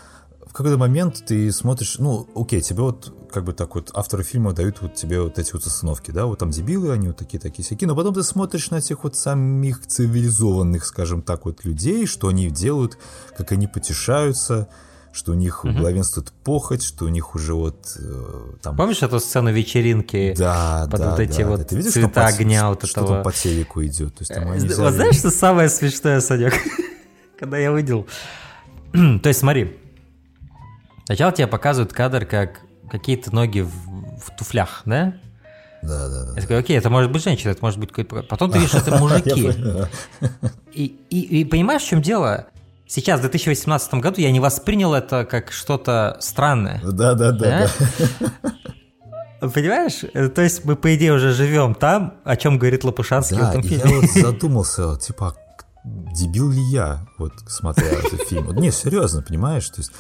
в какой-то момент ты смотришь, ну, окей, тебе вот как бы так вот авторы фильма дают вот тебе вот эти вот установки, да, вот там дебилы, они вот такие, такие, всякие, но потом ты смотришь на этих вот самих цивилизованных, скажем так, вот людей, что они делают, как они потешаются, что у них главенствует похоть, что у них уже вот э, там... Помнишь эту сцену вечеринки? Да, под да, вот эти да, вот. Ты видишь, цвета что по- огня вот что этого? там по телеку идет, то есть там они Вот взяли- знаешь, что самое смешное, Санек? Когда я увидел... То есть смотри, сначала тебе показывают кадр, как какие-то ноги в, в туфлях, да? Да, да, да. Я такой, окей, это может быть женщина, это может быть какой-то... Потом ты видишь, это мужики. И, и, и понимаешь, в чем дело? Сейчас, в 2018 году, я не воспринял это как что-то странное. Да, да, да, да. Понимаешь? То есть мы, по идее, уже живем там, о чем говорит Лопушанский в Да, этом и я фильме. вот задумался, типа, дебил ли я, вот, смотря этот фильм. Вот, Не, серьезно, понимаешь? То есть,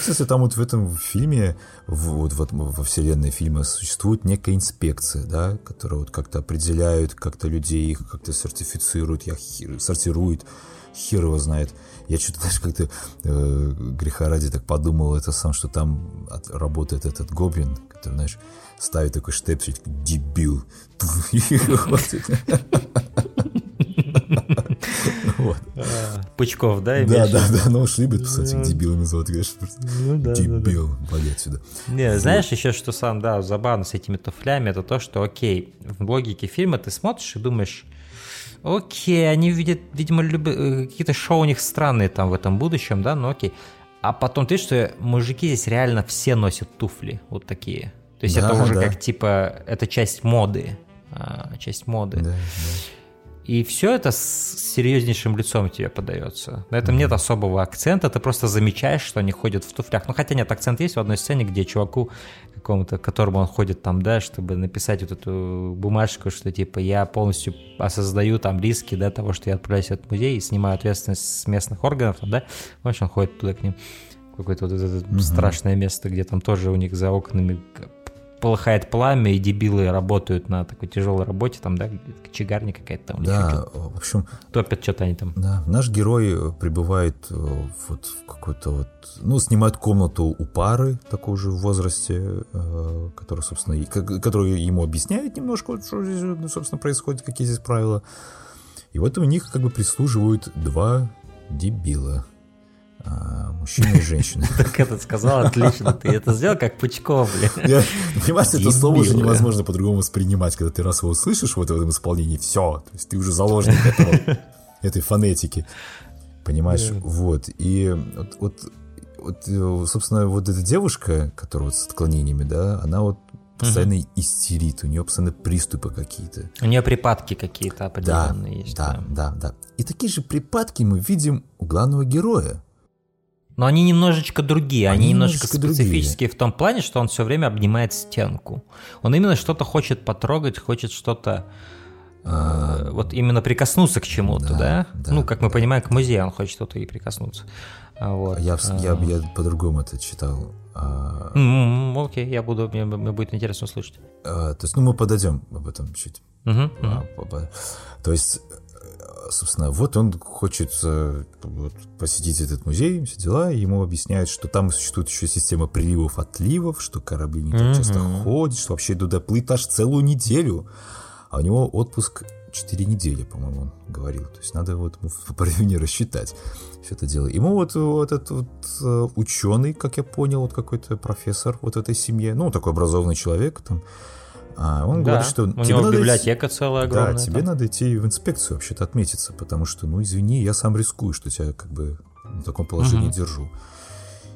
кстати, там вот в этом фильме, вот в этом- во вселенной фильма существует некая инспекция, да, которая вот как-то определяет, как-то людей, их как-то сертифицирует, я хер- сортирует, хер его знает. Я что-то даже как-то э, греха ради так подумал, это сам, что там от- работает этот гоблин, который, знаешь, ставит такой штепсель, дебил. Вот. Пучков, да, Да, да, да, ну уж любят, кстати, дебилами зовут, конечно. Дебил, вали отсюда. Не, знаешь, еще что сам, да, забавно с этими туфлями, это то, что, окей, в логике фильма ты смотришь и думаешь, окей, они видят, видимо, э, какие-то шоу у них странные там в этом будущем, да, ну окей. А потом ты что мужики здесь реально все носят туфли вот такие. То есть Да, это уже да. как типа, это часть моды, а, часть моды. Да, да. И все это с серьезнейшим лицом тебе подается. На этом нет особого акцента, ты просто замечаешь, что они ходят в туфлях. Ну, хотя нет, акцент есть в одной сцене, где чуваку какому-то, которому он ходит там, да, чтобы написать вот эту бумажку, что типа я полностью осознаю там риски, да, того, что я отправляюсь в этот музей и снимаю ответственность с местных органов, там, да. Помнишь, он ходит туда к ним в какое-то вот это страшное место, где там тоже у них за окнами полыхает пламя, и дебилы работают на такой тяжелой работе, там, да, кочегарня какая-то там. Да, в общем, Топят что-то они там. да, наш герой э, прибывает э, вот в какой-то вот, ну, снимает комнату у пары такой же в возрасте, э, которая, собственно, и- ко- которая ему объясняет немножко, что здесь, ну, собственно, происходит, какие здесь правила. И вот у них как бы прислуживают два дебила. А, мужчина и женщина. Так этот сказал, отлично, ты это сделал как Пучков, блин. Понимаешь, это слово уже невозможно по-другому воспринимать, когда ты раз его слышишь вот в этом исполнении, все, то есть ты уже заложник этой фонетики. Понимаешь, вот. И вот, вот, э, собственно, вот эта девушка, которая вот с отклонениями, да, она вот постоянно истерит, у нее постоянно приступы какие-то. У нее припадки какие-то Да, определенные есть. да, да, да. И такие же припадки мы видим у главного героя. Но они немножечко другие, они, Они немножечко немножечко другие. специфические в том плане, что он все время обнимает стенку. Он именно что-то хочет потрогать, хочет что-то э, вот именно прикоснуться к чему-то, да, да? да, ну, как мы понимаем, к музею он хочет что-то и прикоснуться. А Вот. Я, я, я по-другому это читал. А, М, Окей, я буду, мне, мне будет интересно услышать. а, то есть, ну, мы подойдем об этом чуть А, мгм. по- по- То есть, э, собственно, вот он хочет э, вот, посетить этот музей, все дела, и ему объясняют, что там существует еще система приливов, отливов, что корабли не так часто ходят, что вообще туда плыть аж целую неделю. А у него отпуск 4 недели, по-моему, он говорил. То есть надо вот по времени рассчитать все это дело. Ему вот, вот этот вот э, ученый, как я понял, вот какой-то профессор вот этой семье, ну, такой образованный человек, там, а он Да, говорит, что у тебе него надо идти- библиотека целая огромная. да, тебе там. надо идти в инспекцию вообще-то отметиться, потому что, ну, извини, я сам рискую, что тебя как бы в таком положении держу.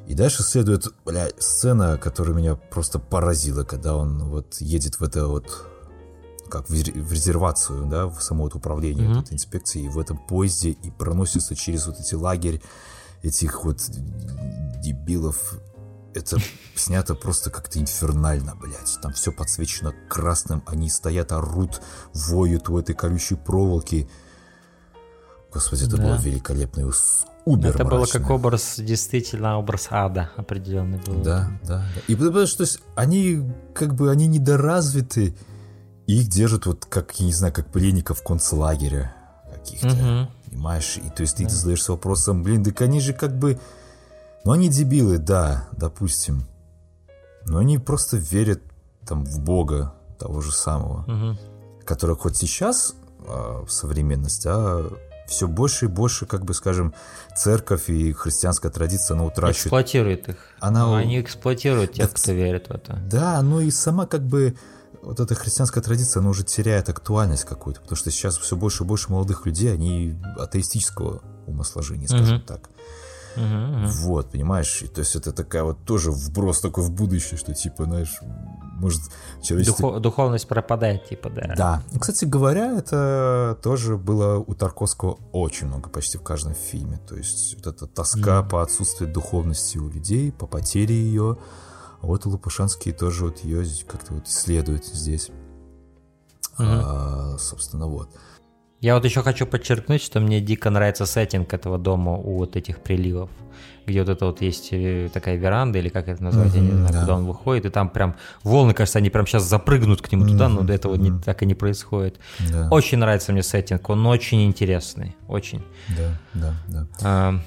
И дальше следует, бля, сцена, которая меня просто поразила, когда он вот едет в это вот как в, ре- в резервацию, да, в само вот управление вот этой инспекции, и в этом поезде, и проносится через вот эти лагерь этих вот дебилов. Это снято просто как-то инфернально, блядь. Там все подсвечено красным, они стоят, орут, воют у этой колючей проволоки. Господи, это Да. было великолепно и ус- убер Это было как образ, действительно, образ ада определенный был. Да, да, да. И потому что то есть, они как бы они недоразвиты, и их держат вот как, я не знаю, как пленников концлагеря каких-то. Мгм. Понимаешь? И то есть ты задаешься вопросом, блин, так они же как бы... Ну, они дебилы, да, допустим. Но они просто верят там в Бога того же самого, Мгм. который хоть сейчас а, в современности, а все больше и больше, как бы скажем, церковь и христианская традиция, она утрачивает Эксплуатирует их. Она- Они эксплуатируют тех, Так кто верит в это. Да, ну и сама как бы вот эта христианская традиция, она уже теряет актуальность какую-то, потому что сейчас все больше и больше молодых людей, они атеистического умосложения, скажем Мгм. так. Мгм, мгм. Вот, понимаешь? И то есть это такая вот тоже вброс такой в будущее, что типа, знаешь, может, человечество... Духо- духовность пропадает, типа, да. Да. Ну, Кстати говоря, это тоже было у Тарковского очень много, почти в каждом фильме. То есть вот эта тоска по отсутствию духовности у людей, по потере ее. А вот Лопушанский тоже вот ее как-то вот исследует здесь. А, собственно, вот. Я вот еще хочу подчеркнуть, что мне дико нравится сеттинг этого дома у вот этих приливов, где вот это вот есть э, такая веранда, или как это назвать, я не знаю, да. куда он выходит, и там прям волны, кажется, они прям сейчас запрыгнут к нему туда, но Мгм, до этого не, так и не происходит. Да, Очень нравится мне сеттинг, он очень интересный, очень. да, да, да. А,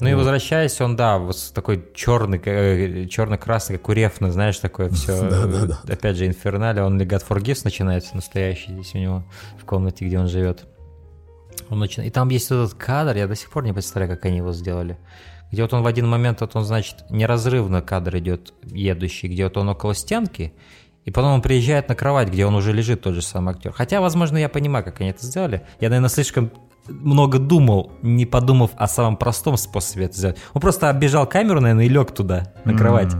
ну и возвращаясь, он, да, вот такой черный, э, черно-красный, как у Рефна, знаешь, такое все. Да-да-да. Опять же, инфернале, он Легат Forgives начинается настоящий здесь у него в комнате, где он живет. Он начинает... И там есть этот кадр, я до сих пор не представляю, как они его сделали. Где вот он в один момент, вот он, значит, неразрывно кадр идет едущий, где вот он около стенки, и потом он приезжает на кровать, где он уже лежит, тот же самый актер. Хотя, возможно, я понимаю, как они это сделали. Я, наверное, слишком много думал, не подумав о самом простом способе это сделать. Он просто оббежал камеру, наверное, и лег туда, на кровать.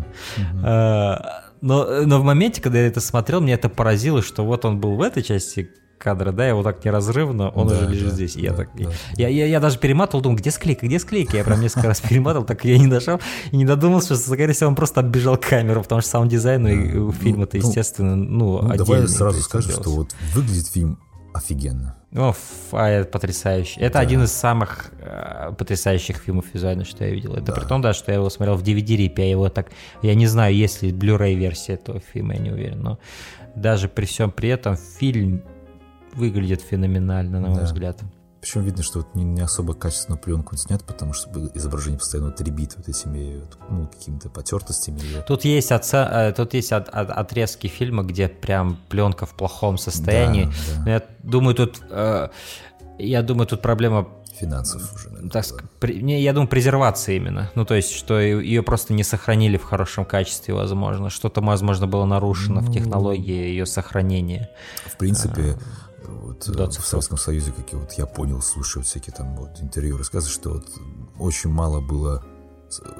А, Но, но в моменте, когда я это смотрел, меня это поразило, что вот он был в этой части кадра, да, его так неразрывно, он Да, уже лежит да, здесь. И я, да, так, да. я, я, я даже перематывал, думал, где склейка, где склейка? Я прям несколько раз перематывал, так я не дошел и не додумался, что, скорее всего, он просто оббежал камеру, потому что саунд-дизайн и у фильма-то, ну, естественно, ну, Ну, давай я сразу скажу, что вот выглядит фильм офигенно. О, а, это потрясающе. Это один из самых э, потрясающих фильмов визуально, что я видел. Это при том, да, что я его смотрел в DVD-рипе, я его так... Я не знаю, есть ли Blu-ray версия этого фильма, я не уверен, но даже при всем при этом фильм выглядит феноменально, на мой Да. взгляд. Причем видно, что вот не, не особо качественную пленку снят, потому что изображение постоянно вот ребит вот этими ну, какими-то потертостями. Тут есть, отца, э, тут есть от- от- отрезки фильма, где прям пленка в плохом состоянии. Да, да. Я думаю, тут... э, я думаю, тут проблема финансов уже. наверное, так, ск- при- не, я думаю, презервация именно. Ну, то есть, что ее просто не сохранили в хорошем качестве, возможно. Что-то, возможно, было нарушено Ну. в технологии ее сохранения. В принципе, вот э, до в. Советском Союзе, как я вот я понял, слушая вот всякие там вот интервью, рассказы, что вот очень мало было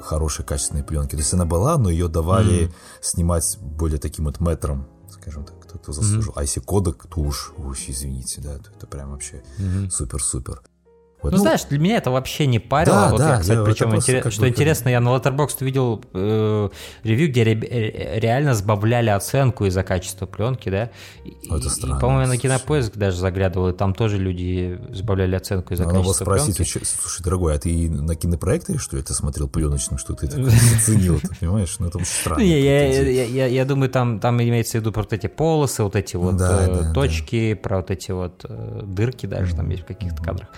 хорошей качественной пленки. То есть она была, но ее давали снимать более таким вот метром, скажем так, кто, кто заслужил. А если кодек, то уж, уж извините, да, то это прям вообще супер-супер. Вот, Ну, знаешь, для меня это вообще не парило. Да, вот да, я, кстати, это причем интерес- как что бы- интересно, я на Letterboxd видел э, ревью, где ре- ре- реально сбавляли оценку из-за качества пленки, да. И, Это и, странно, по-моему, я на кинопоиск даже заглядывал, и там тоже люди сбавляли оценку из-за Надо было качества спросить, пленки. слушай, дорогой, а ты на кинопроекторе, что ли, ты смотрел пленочным, что ты так оценил, понимаешь? Ну, это очень странно. Ну, я, думаю, там, имеется в виду про вот эти полосы, вот эти вот Да, э, да, да. точки, про вот эти вот э, дырки даже там есть в каких-то кадрах.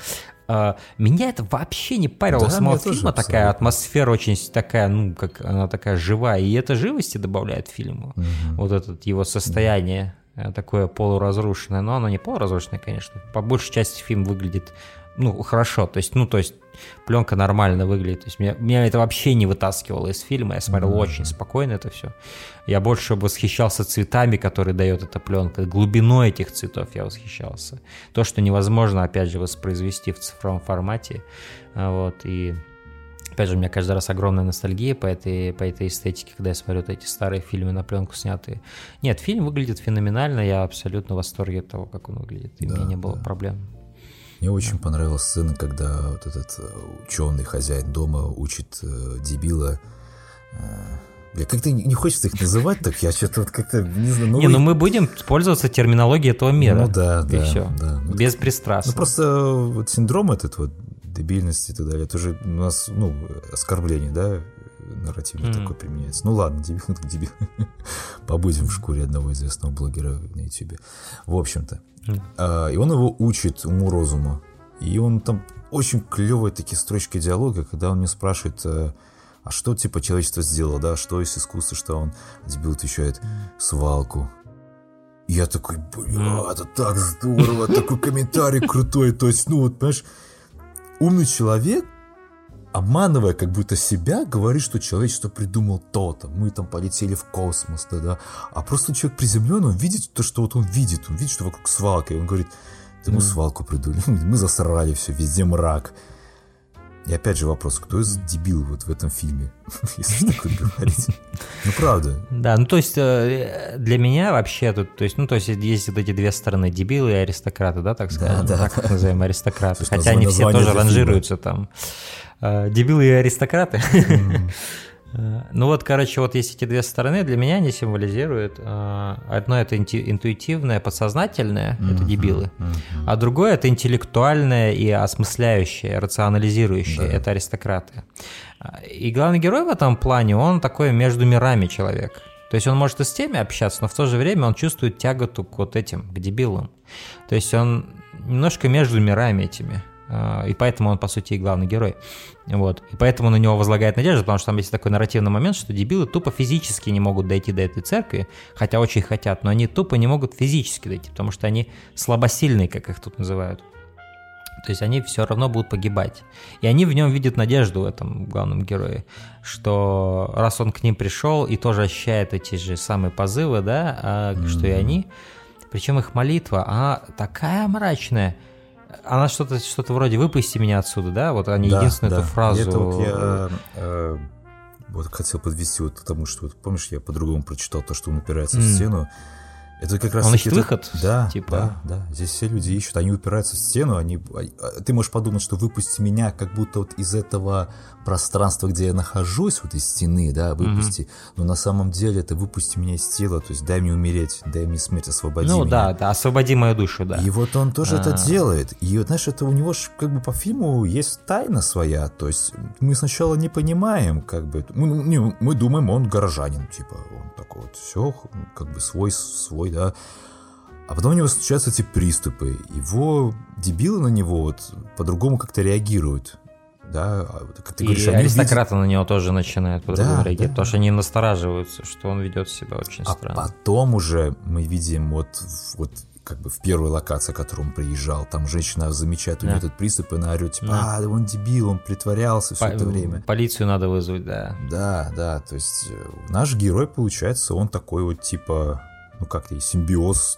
А, меня это вообще не парило. Да, У самого фильма такая абсолютно. атмосфера очень такая, ну, как она такая живая. И это живости добавляет фильму. Вот это его состояние э, такое полуразрушенное. Но оно не полуразрушенное, конечно. По большей части фильм выглядит, ну, хорошо. То есть, ну, то есть пленка нормально выглядит. То есть меня, меня это вообще не вытаскивало из фильма. Я смотрел очень спокойно это все. Я больше восхищался цветами, которые дает эта пленка, глубиной этих цветов я восхищался. То, что невозможно, опять же, воспроизвести в цифровом формате. А, Вот, и Опять же, у меня каждый раз огромная ностальгия по этой, по этой эстетике, когда я смотрю вот эти старые фильмы на пленку снятые. Нет, фильм выглядит феноменально, я абсолютно в восторге от того, как он выглядит, и у меня не было проблем. Мне очень понравилась сцена, когда вот этот ученый хозяин дома учит э, дебила. э, Бля, как-то не хочется их называть так, я что-то вот как-то не знаю. не, ну мы будем пользоваться терминологией этого мира. Ну да, и да, все. да. Ну, Беспристрастно. Ну просто вот синдром этот вот дебильности и так далее, это же у нас, ну, оскорбление, да, нарративно Мгм. такое применяется. Ну ладно, дебил, ну так дебил. Побудем в шкуре одного известного блогера на ютубе. В общем-то. А, И он его учит уму-розуму. И он там очень клевые такие строчки диалога, когда он мне спрашивает, э, а что типа человечество сделало, да, что из искусства, что он дебил отвечает, свалку. И Я такой, бля, это так здорово, такой комментарий крутой. То есть, ну вот, понимаешь, умный человек, обманывая как будто себя, говорит, что человечество придумал то-то. Мы там полетели в космос, да, да. А просто человек приземленный, он видит то, что вот он видит. Он видит, что вокруг свалка. И он говорит, да мы свалку придумали, мы засрали все, везде мрак. И опять же вопрос, кто из дебил вот в этом фильме, если такое говорить? Ну, правда. Да, ну то есть э, для меня вообще тут, то есть, ну то есть есть вот эти две стороны, дебилы и аристократы, да, так скажем, да, так их называем аристократы, хотя они все тоже ранжируются там. Э, Дебилы и аристократы. Э, Ну вот, короче, вот есть эти две стороны, для меня они символизируют, э, одно это инту- интуитивное, подсознательное, это дебилы, а другое это интеллектуальное и осмысляющее, рационализирующее, это аристократы. И главный герой в этом плане, он такой между мирами человек. То есть он может и с теми общаться, но в то же время он чувствует тяготу к вот этим, к дебилам. То есть он немножко между мирами этими. И поэтому он, по сути, и главный герой. Вот. И поэтому на него возлагает надежда, потому что там есть такой нарративный момент, что дебилы тупо физически не могут дойти до этой церкви, хотя очень хотят, но они тупо не могут физически дойти, потому что они слабосильные, как их тут называют. То есть они все равно будут погибать. И они в нем видят надежду в этом главном герое, что раз он к ним пришел и тоже ощущает эти же самые позывы, да, а, что и они, причем их молитва, она такая мрачная, она что-то что вроде «выпусти меня отсюда», да, вот они Да, единственную да. эту фразу... И Это вот я э, вот хотел подвести вот к тому, что вот, помнишь, я по-другому прочитал то, что он упирается в М. стену, Это как раз Он ищет это- выход, Да, типа? да, да. Здесь все люди ищут, они упираются в стену, они... а, Ты можешь подумать, что выпусти меня, как будто вот из этого пространства, где я нахожусь, вот из стены, да, выпусти. Но на самом деле это выпусти меня из тела, то есть дай мне умереть, дай мне смерть, освободи Ну меня. да, да, освободи мою душу, да. И вот он тоже это А. делает. И вот, знаешь, это у него ж как бы по фильму есть тайна своя. То есть мы сначала не понимаем, как бы... Мы, ну, не, мы думаем, он горожанин, типа, он такой вот, все, как бы свой, свой, да. А потом у него случаются эти приступы. Его дебилы на него вот по-другому как-то реагируют. Да, а как ты И говоришь, они видят- аристократы на него тоже начинают по-другому Да, реагировать, да. потому что они настораживаются, что он ведет себя очень А странно. потом уже мы видим вот, вот как бы в первой локации, к которой он приезжал, там женщина замечает у Да. нее этот приступ, и она орет, типа, Да. а, он дебил, он притворялся все По- это время. Полицию надо вызвать, да. Да, да, то есть э, наш герой, получается, он такой вот типа, ну как-то симбиоз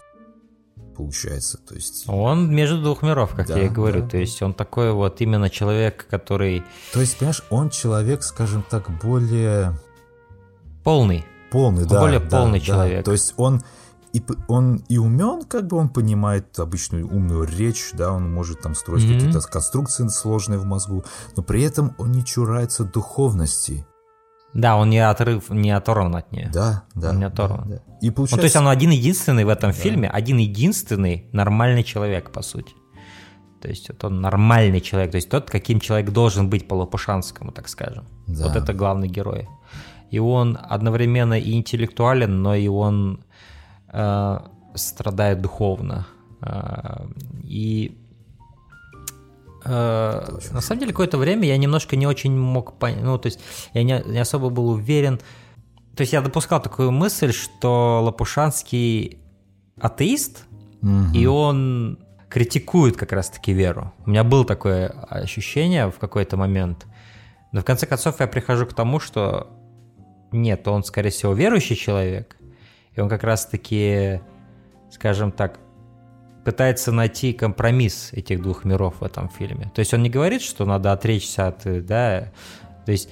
получается, то есть... Он между двух миров, как Да, я и говорю. да. То есть он такой вот именно человек, который То есть, понимаешь, он человек, скажем так, более полный. полный, да. Более да, полный да. человек. То есть он и, он и умен, как бы он понимает обычную умную речь, да, он может там строить Мгм. какие-то конструкции сложные в мозгу, но при этом он не чурается духовности. Да, он не отрыв, не оторван от нее. Да, да. Он не да, оторван. да. И Ну, получается... то есть он один единственный в этом фильме, один единственный нормальный человек, по сути. То есть вот он нормальный человек, то есть тот, каким человек должен быть по Лопушанскому, так скажем. Да. Вот это главный герой. И он одновременно и интеллектуален, но и он э, страдает духовно. Э, и э, на самом деле какое-то время я немножко не очень мог понять, ну то есть я не, не особо был уверен. То есть я допускал такую мысль, что Лопушанский атеист, Мгм. и он критикует как раз-таки веру. У меня было такое ощущение в какой-то момент. Но в конце концов я прихожу к тому, что нет, он, скорее всего, верующий человек. И он как раз-таки, скажем так, пытается найти компромисс этих двух миров в этом фильме. То есть он не говорит, что надо отречься от, э, да, то есть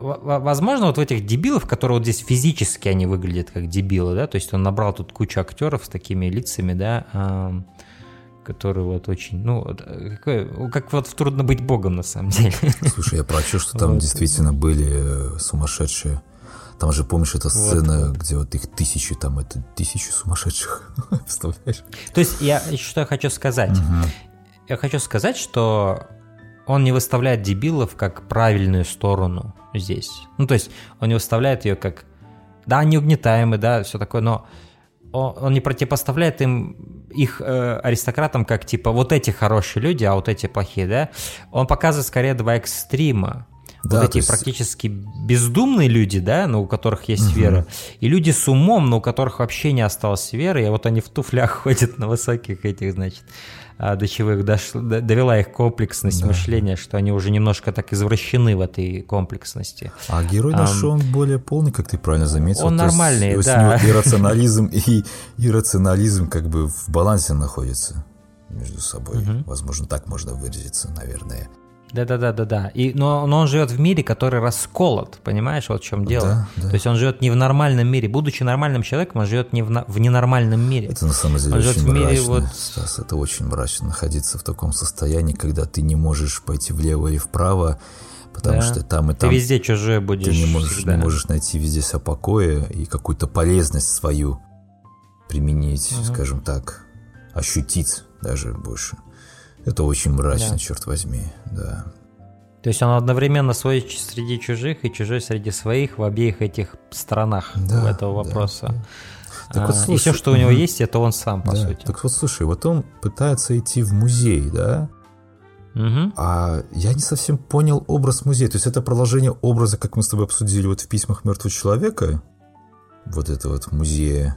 возможно, вот в этих дебилов, которые вот здесь физически они выглядят как дебилы, да, то есть он набрал тут кучу актеров с такими лицами, да, которые вот очень, ну, э, какой- как вот в «Трудно быть богом» на самом деле. Слушай, я прочел, что там Вот. действительно были э, сумасшедшие. Там же, помнишь, эта сцена, где вот их тысячи, там это тысячи сумасшедших. Представляешь? То есть я что я хочу сказать? Я хочу сказать, что он не выставляет дебилов как правильную сторону здесь. Ну, то есть он не выставляет ее как, да, они угнетаемы, да, все такое, но он, он не противопоставляет им их э, аристократам как типа вот эти хорошие люди, а вот эти плохие, да. Он показывает скорее два экстрима. Да, вот эти есть- практически бездумные люди, да, ну, у которых есть вера, и люди с умом, но у которых вообще не осталось веры, и вот они в туфлях ходят на высоких этих, значит, а, до чего их дошло, до- довела их комплексность мышления, что они уже немножко так извращены в этой комплексности. А герой наш, он более полный, как ты правильно заметил. Он есть нормальный, у да. него и рационализм, и иррационализм как бы в балансе находится между собой. Возможно, так можно выразиться, наверное. Да-да-да-да-да. И, но, но он живет в мире, который расколот, понимаешь, вот в чем дело. Да, да. То есть он живет не в нормальном мире. Будучи нормальным человеком, он живет не в, на- в ненормальном мире. Это на самом деле Он живет очень в мире мрачно, вот- Стас, это очень мрачно находиться в таком состоянии, когда ты не можешь пойти влево или вправо, потому Да. что там и Ты там везде чужой будешь ты не можешь, всегда. не можешь найти везде себя покоя и какую-то полезность свою применить, скажем так, ощутить даже больше. Это очень мрачно, Да. черт возьми, да. То есть он одновременно свой среди чужих и чужой среди своих в обеих этих сторонах Да, этого да, вопроса. Так вот, А, и слушай, все, что у него есть, это он сам, по Да, сути. Так вот, слушай, вот он пытается идти в музей, да? Мгм. А я не совсем понял образ музея. То есть это продолжение образа, как мы с тобой обсудили вот в письмах мертвого человека. Вот это вот музея.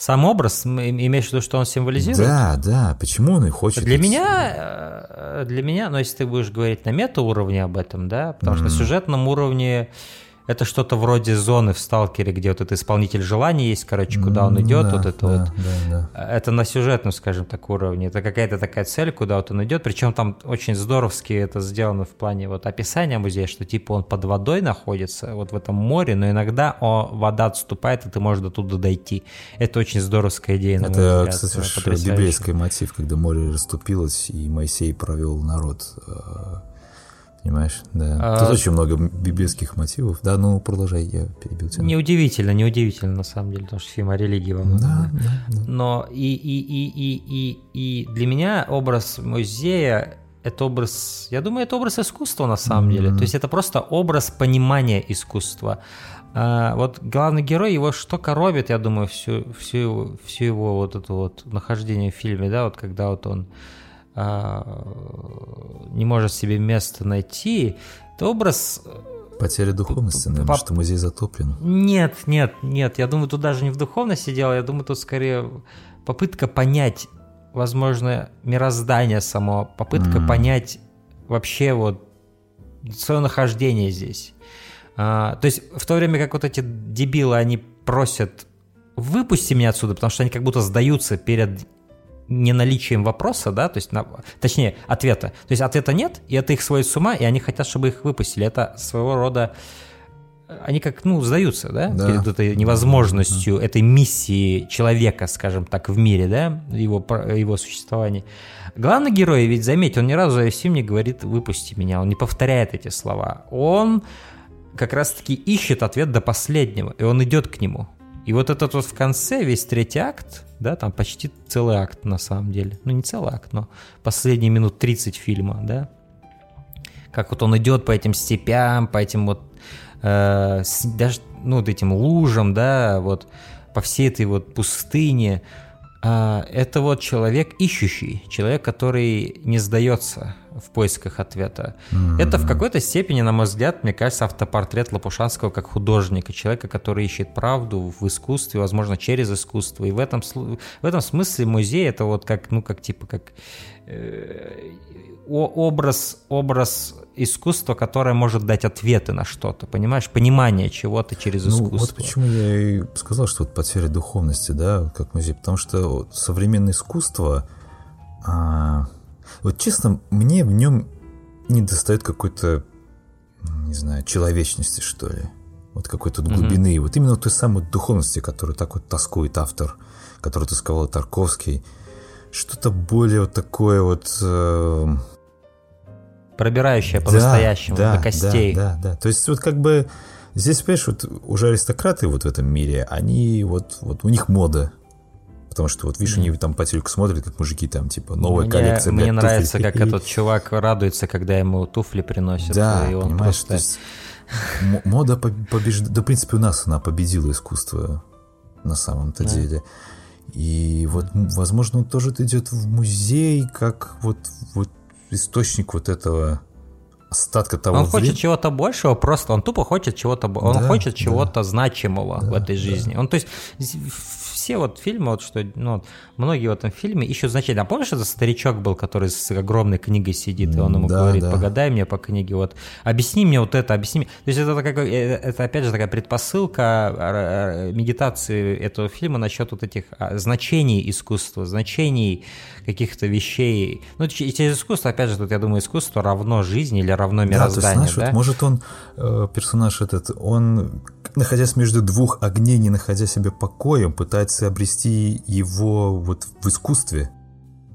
Сам образ, имеешь в виду, что он символизирует? Да, да. Почему он и хочет? Для меня, э, для меня, но если ты будешь говорить на метауровне об этом, да, потому что на сюжетном уровне это что-то вроде зоны в Сталкере, где вот этот исполнитель желаний есть, короче, куда он идет, да, вот это да, вот. да, да. Это на сюжетном, скажем так, уровне. Это какая-то такая цель, куда вот он идет. Причем там очень здоровски это сделано в плане вот описания музея, что типа он под водой находится, вот в этом море, но иногда о, вода отступает, и ты можешь до туда дойти. Это очень здоровская идея, на Это, взгляд, кстати, потрясающая. библейский мотив, когда море расступилось, и Моисей провел народ. Понимаешь? Да. А- Тут очень много библейских мотивов. Да, ну продолжай, я перебил тебя. Неудивительно, неудивительно, на самом деле, потому что фильм о религии во многом. Да, да, да. Но и, и, и, и, и, и для меня образ музея это образ, я думаю, это образ искусства на самом деле. То есть это просто образ понимания искусства. А, вот главный герой, его что коробит, я думаю, всю, всю, всю его вот это вот нахождение в фильме, да, вот когда вот он не может себе места найти, это образ Потеря духовности, наверное, Пап- что музей затоплен. нет, нет, нет. Я думаю, тут даже не в духовности дело. Я думаю, тут скорее попытка понять, возможно, мироздание само, попытка понять вообще вот свое нахождение здесь. А, то есть в то время как вот эти дебилы, они просят выпусти меня отсюда, потому что они как будто сдаются перед неналичием вопроса, да, то есть, на- точнее, ответа. То есть ответа нет, и это их сводит с ума, и они хотят, чтобы их выпустили. Это своего рода они как, ну, сдаются, да, Да. перед этой невозможностью этой миссии человека, скажем так, в мире, да, его, его существования. Главный герой, ведь заметь, он ни разу фильм не говорит «выпусти меня», он не повторяет эти слова. Он как раз-таки ищет ответ до последнего, и он идет к нему. И вот этот вот в конце, весь третий акт, да, там почти целый акт на самом деле. Ну, не целый акт, но последние минут 30 фильма, да, как вот он идет по этим степям, по этим вот э, даже ну вот этим лужам, да, вот по всей этой вот пустыне. А, это вот человек ищущий, человек, который не сдается в поисках ответа. Это в какой-то степени, на мой взгляд, мне кажется, автопортрет Лопушанского как художника, человека, который ищет правду в искусстве, возможно, через искусство. И в этом, в этом смысле музей это вот как, ну, как типа, как образ, образ искусства, которое может дать ответы на что-то, понимаешь? Понимание чего-то через Ну, искусство. вот почему я и сказал, что вот потеря духовности, да, как музей, потому что современное искусство, а, вот честно, мне в нем не достает какой-то, не знаю, человечности, что ли, вот какой-то вот глубины, вот именно той самой духовности, которую так вот тоскует автор, который тосковал Тарковский, что-то более вот такое вот... э, Пробирающее да, по-настоящему, да, до костей. Да, да, да. То есть вот как бы здесь, понимаешь, вот уже аристократы вот в этом мире, они вот, вот у них мода. Потому что вот, видишь, они там по телеку смотрят, как мужики там, типа, новая мне, коллекция, Мне блядь, нравится, туфель. как этот чувак радуется, когда ему туфли приносят. Да, и он понимаешь, просто... то есть мода побеждает, да, в принципе, у нас она победила искусство на самом-то деле. И вот, возможно, он тоже идет в музей, как вот, вот источник вот этого остатка того Он хочет времени. чего-то большего, просто он тупо хочет чего-то, он Да, хочет да. чего-то значимого в этой жизни. Он, то есть, все вот фильмы, вот что, ну, многие в этом фильме ищут значение. А помнишь, этот старичок был, который с огромной книгой сидит, и он ему Да, говорит, да. погадай мне по книге, вот, объясни мне вот это, объясни мне. То есть это, такая, э, это опять же такая предпосылка э, э, медитации этого фильма насчет вот этих а, значений искусства, значений каких-то вещей. Ну, через искусство, опять же, тут, я думаю, искусство равно жизни или равно Да, то есть, мирозданию, знаешь, да? вот может он, э, персонаж этот, он, находясь между двух огней, не находя себе покоем, пытается обрести его вот в искусстве,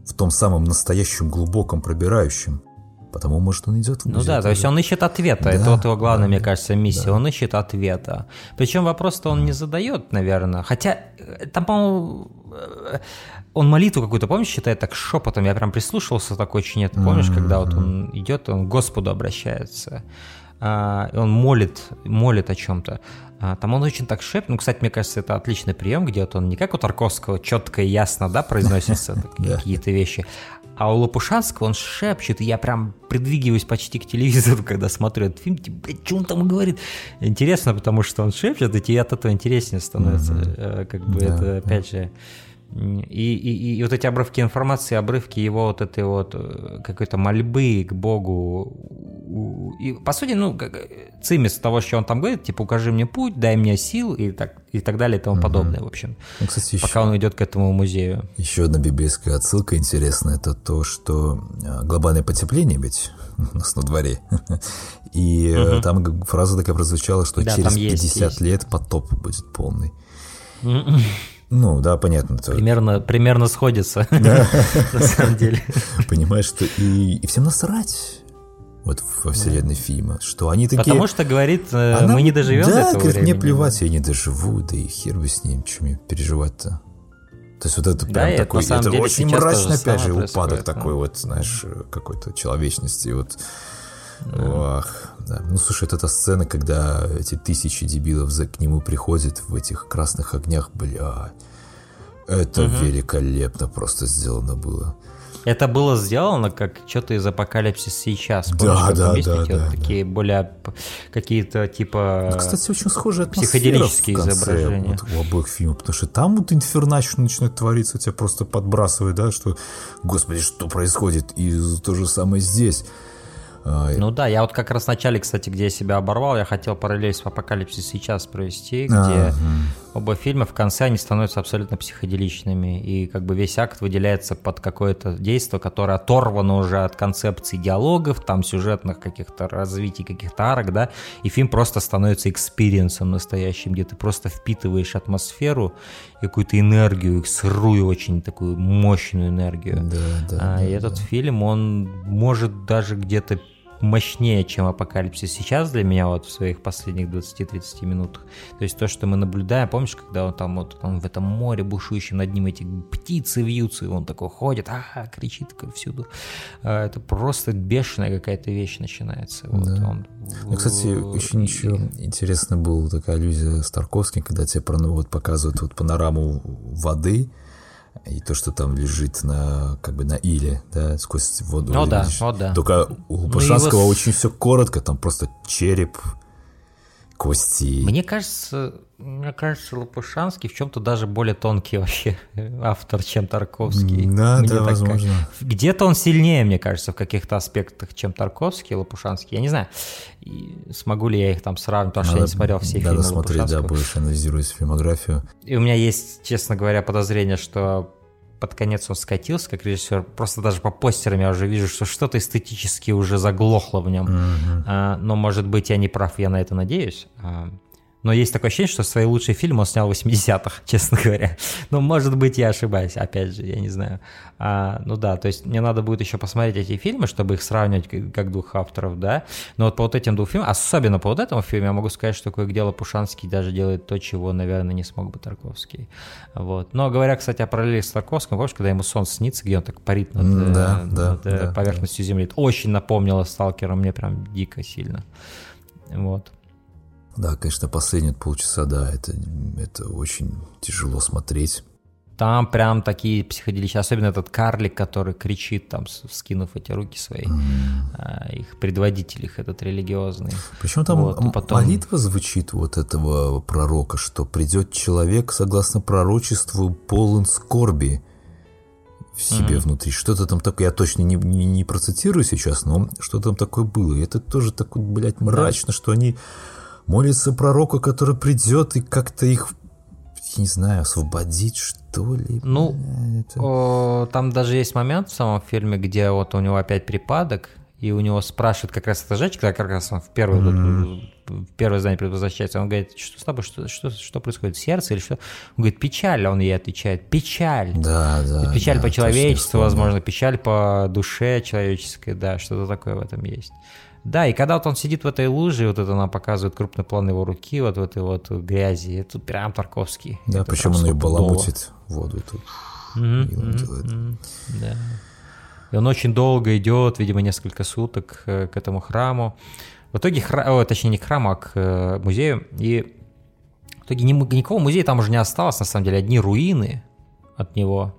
в том самом настоящем, глубоком, пробирающем. Потому, может, он идет в Ну музей да, то есть он ищет ответа. Это Да, вот его главная, да, мне кажется, миссия. Он ищет ответа. Причем вопрос-то он не задает, наверное. Хотя э, там, по-моему, э, он молитву какую-то, помнишь, читает так шепотом. Я прям прислушивался такой очень это. Помнишь, когда вот он идет, он к Господу обращается. А, и он молит, молит о чем-то. А, там он очень так шепчет. Ну, кстати, мне кажется, это отличный прием, где вот он не как у Тарковского четко и ясно, да, произносятся такие какие-то вещи, а у Лопушанского он шепчет, и я прям придвигиваюсь почти к телевизору, когда смотрю этот фильм, типа, блядь, что он там говорит? Интересно, потому что он шепчет, и тебе от этого интереснее становится. Э, Как бы Да, это, опять же, И, и, и вот эти обрывки информации, обрывки его вот этой вот э, какой-то мольбы к Богу. И, по сути, ну, как, цимис того, что он там говорит, типа, укажи мне путь, дай мне сил и так, и так далее и тому угу. подобное, в общем. Ну, кстати, пока еще, он идет к этому музею. Еще одна библейская отсылка интересная, это то, что э, глобальное потепление ведь у нас на дворе. И угу. там фраза такая прозвучала, что да, через 50 есть, есть. лет потоп будет полный. Ну, да, понятно. Примерно, примерно сходится, на самом деле. Понимаешь, что и, и всем насрать вот во вселенной фильма, что они такие... Потому что, говорит, э, Она... мы не доживем да, до этого говорит, времени. мне плевать, я не доживу, да и хер бы с ним, мне переживать-то. То есть вот это прям да, такой, это, это очень мрачно, опять же, упадок такой вот, знаешь, какой-то человечности, вот Ох, да. Ну, слушай, это та сцена, когда эти тысячи дебилов за, к нему приходят в этих красных огнях, бля. Это угу. великолепно просто сделано было. Это было сделано как что-то из апокалипсиса сейчас. Да, да, да, да, вот Такие более какие-то типа. Ну, кстати, очень схожие психоделические изображения. Вот, у обоих фильмов, потому что там вот инферначно начинает твориться, тебя просто подбрасывает, да, что, господи, что происходит, и то же самое здесь. А, ну да, я вот как раз в начале, кстати, где я себя оборвал, я хотел параллель с «Апокалипсис сейчас» провести, где а, оба фильма в конце они становятся абсолютно психоделичными, и как бы весь акт выделяется под какое-то действие, которое оторвано уже от концепции диалогов, там сюжетных каких-то развитий, каких-то арок, да, и фильм просто становится experience ом настоящим, где ты просто впитываешь атмосферу какую-то энергию, сырую очень такую мощную энергию. Да, да, а, да, и этот фильм, он может даже где-то мощнее, чем апокалипсис сейчас для меня вот в своих последних 20-30 минутах. То есть то, что мы наблюдаем, помнишь, когда он там вот он в этом море бушующем над ним эти птицы вьются, и он такой ходит, а, кричит такой всюду. А, это просто бешеная какая-то вещь начинается. Вот да. он, ну, кстати, очень еще интересно была такая аллюзия с Тарковским, когда тебе вот показывают вот панораму воды, и то, что там лежит на как бы на иле, да, сквозь воду. О, да, о, да. Только у Пушанского его... очень все коротко, там просто череп, кости. Мне кажется, мне кажется, Лопушанский в чем-то даже более тонкий вообще автор, чем Тарковский. Да, мне да, так возможно. Где-то он сильнее, мне кажется, в каких-то аспектах, чем Тарковский Лопушанский. Я не знаю, и смогу ли я их там сравнивать, потому что я не смотрел все надо фильмы смотреть, да, больше анализируя фильмографию. И у меня есть, честно говоря, подозрение, что под конец он скатился как режиссер. Просто даже по постерам я уже вижу, что что-то эстетически уже заглохло в нем. Mm-hmm. А, но, может быть, я не прав, я на это надеюсь. А, но есть такое ощущение, что свои лучшие фильмы он снял в 80-х, честно говоря. Но, может быть, я ошибаюсь, опять же, я не знаю. А, ну да, то есть мне надо будет еще посмотреть эти фильмы, чтобы их сравнивать как двух авторов, да. Но вот по вот этим двум фильмам, особенно по вот этому фильму, я могу сказать, что кое дело Пушанский даже делает то, чего, наверное, не смог бы Тарковский. Вот. Но говоря, кстати, о параллели с Тарковским, помнишь, когда ему сон снится, где он так парит над, да, над да, да, поверхностью да. Земли, это очень напомнило Сталкера мне прям дико сильно. Вот. Да, конечно, последние полчаса, да, это, это очень тяжело смотреть. Там прям такие психоделичные, особенно этот карлик, который кричит, там, скинув эти руки свои, mm. их предводитель их этот религиозный. Причем там вот, потом... молитва звучит вот этого пророка, что придет человек, согласно пророчеству, полон скорби в себе mm-hmm. внутри. Что-то там такое, я точно не, не, не процитирую сейчас, но что там такое было. И это тоже так блядь, мрачно, да. что они молится пророку, который придет и как-то их, не знаю, освободить, что ли. Ну, это... о, там даже есть момент в самом фильме, где вот у него опять припадок, и у него спрашивает как раз эта женщина, как раз он в первое, mm-hmm. в первое здание возвращается, он говорит, что с тобой, что, что, что происходит, сердце или что? Он говорит, печаль, он ей отвечает, печаль. Да, да. Печаль да, по человечеству, возможно, печаль по душе человеческой, да, что-то такое в этом есть. Да, и когда вот он сидит в этой луже, вот это нам показывает крупный план его руки, вот в этой вот грязи, это прям Тарковский. Да, это причем он ее баламутит воду тут. Да. И он очень долго идет, видимо, несколько суток э, к этому храму. В итоге, храм, о, точнее, не к храму, а к э, музею. И в итоге никакого музея там уже не осталось, на самом деле, одни руины от него.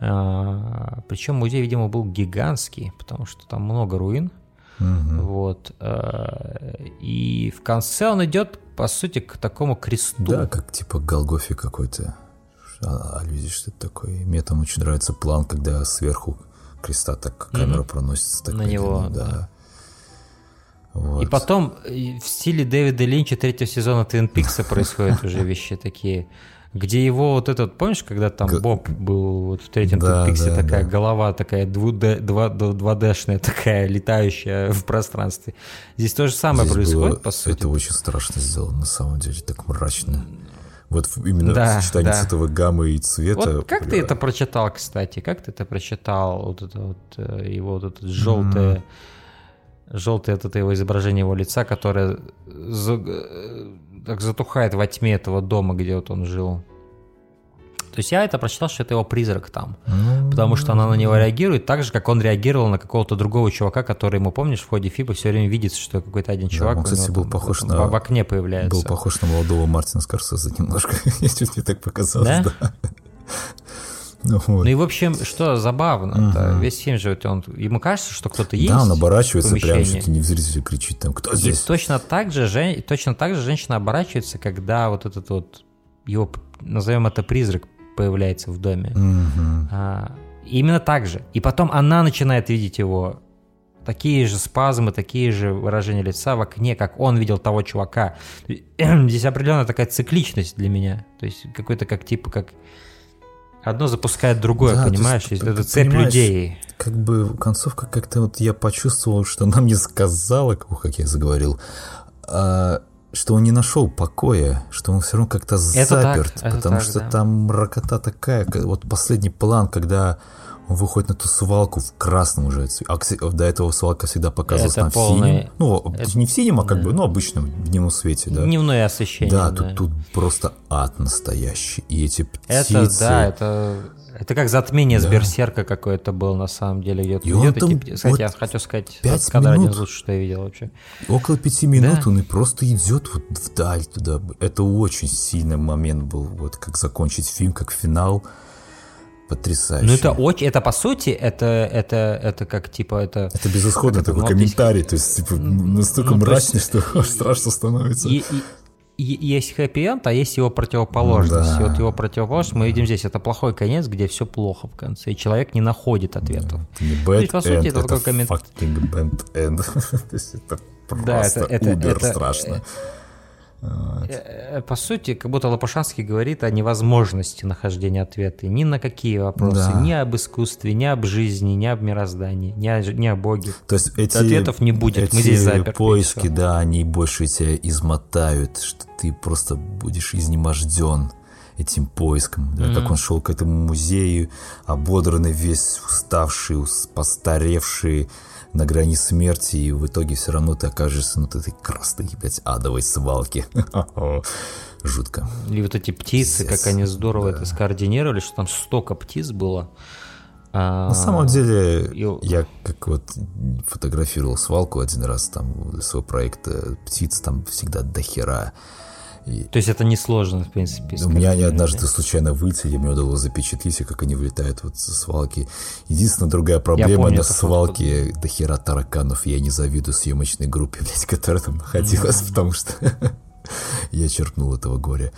А, Причем музей, видимо, был гигантский, потому что там много руин. Угу. Вот. Э, и в конце он идет, по сути, к такому кресту. Да, как типа Голгофи какой-то. а- аллюзии, что это такое. Мне там очень нравится план, когда сверху креста так камера проносится. Так На него, медленно, да. Вот. И потом и в стиле Дэвида Линча третьего сезона Твин Пикса происходят уже вещи такие, где его вот этот, помнишь, когда там Г- Боб был вот в третьем Да, Пиксе, да, такая да. голова такая 2D-шная, такая летающая в пространстве. Здесь то же самое Здесь происходит, было- по сути. Это очень страшно сделано, на самом деле, так мрачно. Вот именно Да, сочетание да. цветовой гаммы и цвета. Вот как ты бля, это прочитал, кстати? Как ты это прочитал? Вот это вот э, его вот это желтое, желтое вот это его изображение его лица, которое э, так затухает во тьме этого дома, где вот он жил. То есть я это прочитал, что это его призрак там. Ну, Потому что она на него реагирует так же, как он реагировал на какого-то другого чувака, который ему, помнишь, в ходе Фиба все время видится, что какой-то один чувак он, у кстати, был там похож в- на- в окне появляется. Был похож на молодого Мартина Скорсезе немножко. Я чуть мне так показалось, Да? да. Ну вот. Ну и в общем, что забавно, весь фильм же он, ему кажется, что кто-то есть. Да, он оборачивается прям ли не в зрителя кричит там, кто И здесь? точно так же, жен- точно так же женщина оборачивается, когда вот этот вот его, назовем это призрак, появляется в доме. Мгм. А, именно так же. И потом она начинает видеть его. Такие же спазмы, такие же выражения лица в окне, как он видел того чувака. Здесь определенная такая цикличность для меня. То есть какой-то как типа как одно запускает другое, Да, понимаешь? есть, это цепь людей. Как бы концовка как-то вот я почувствовал, что она мне сказала, как я заговорил, а, что он не нашел покоя, что он все равно как-то Это так, заперт, это потому так, что да. там мракота такая, вот последний план, когда он выходит на ту свалку в красном уже, а до этого свалка всегда показывалась Это там в полный- синем, ну это- не в синем, а как да. бы, ну обычном в дневном свете, да. Дневное освещение. Да, да. тут, тут просто ад настоящий. И эти птицы... Это, да, это, это как затмение с Да. Берсерка какое-то было на самом деле. Идет, И он идет там птицы. Кстати, вот я хотел сказать, пять этот кадр один минут. из лучших, что я видел вообще. Около пяти минут Да. он и просто идет вот вдаль туда. Это очень сильный момент был, вот как закончить фильм, как финал. Потрясающе. Ну это очень, это по сути, это, это, это как типа это... Это безысходный это, такой ну, комментарий, то есть типа настолько ну, то есть- мрачный, что страшно становится. И, и- есть хэппи-энд, а есть его противоположность. Да. И вот его противоположность мы видим здесь. Это плохой конец, где все плохо в конце, и человек не находит ответов. Это не То bad есть, по сути, end, это это такой коммент- fucking bad end. То есть это Да, просто это- это- убер это- страшно. Э, По сути, как будто Лопушанский говорит о невозможности нахождения ответа ни на какие вопросы, Да. ни об искусстве, ни об жизни, ни об мироздании, ни о, ни о Боге. То есть эти, Ответов не будет, мы эти здесь заперты, поиски, да, они больше тебя измотают, что ты просто будешь изнеможден этим поиском. Да, Как он шел к этому музею, ободранный весь, уставший, ус- постаревший, на грани смерти, и в итоге все равно ты окажешься на вот этой красной, блядь, адовой свалке. Жутко. И вот эти птицы, Пиздец, как они здорово это скоординировали, что там столько птиц было. А, На самом деле, и- я как вот фотографировал свалку один раз там для своего проекта птиц там всегда до хера. И То есть это несложно, в принципе. у меня они однажды случайно вылетели, мне удалось запечатлеть, и как они вылетают вот со свалки. Единственная другая проблема помню на свалке до хера тараканов. Я не завидую съемочной группе, блядь, которая там находилась, потому что я черпнул этого горя.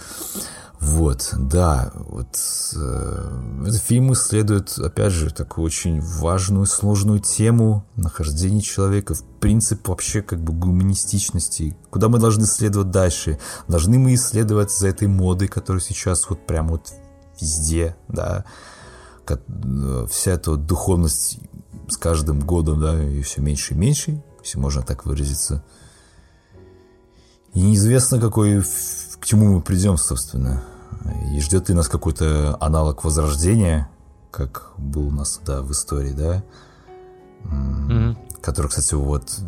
Вот, да, вот э, этот фильм исследует, опять же, такую очень важную, сложную тему нахождения человека, в принцип вообще как бы гуманистичности, куда мы должны следовать дальше, должны мы исследовать за этой модой, которая сейчас вот прям вот везде, да, Ко- э, вся эта вот духовность с каждым годом, да, и все меньше и меньше, если можно так выразиться. И неизвестно, какой, к чему мы придем, собственно. И ждет ли нас какой-то аналог возрождения, как был у нас, да, в истории, да, Мгм. который, кстати, вот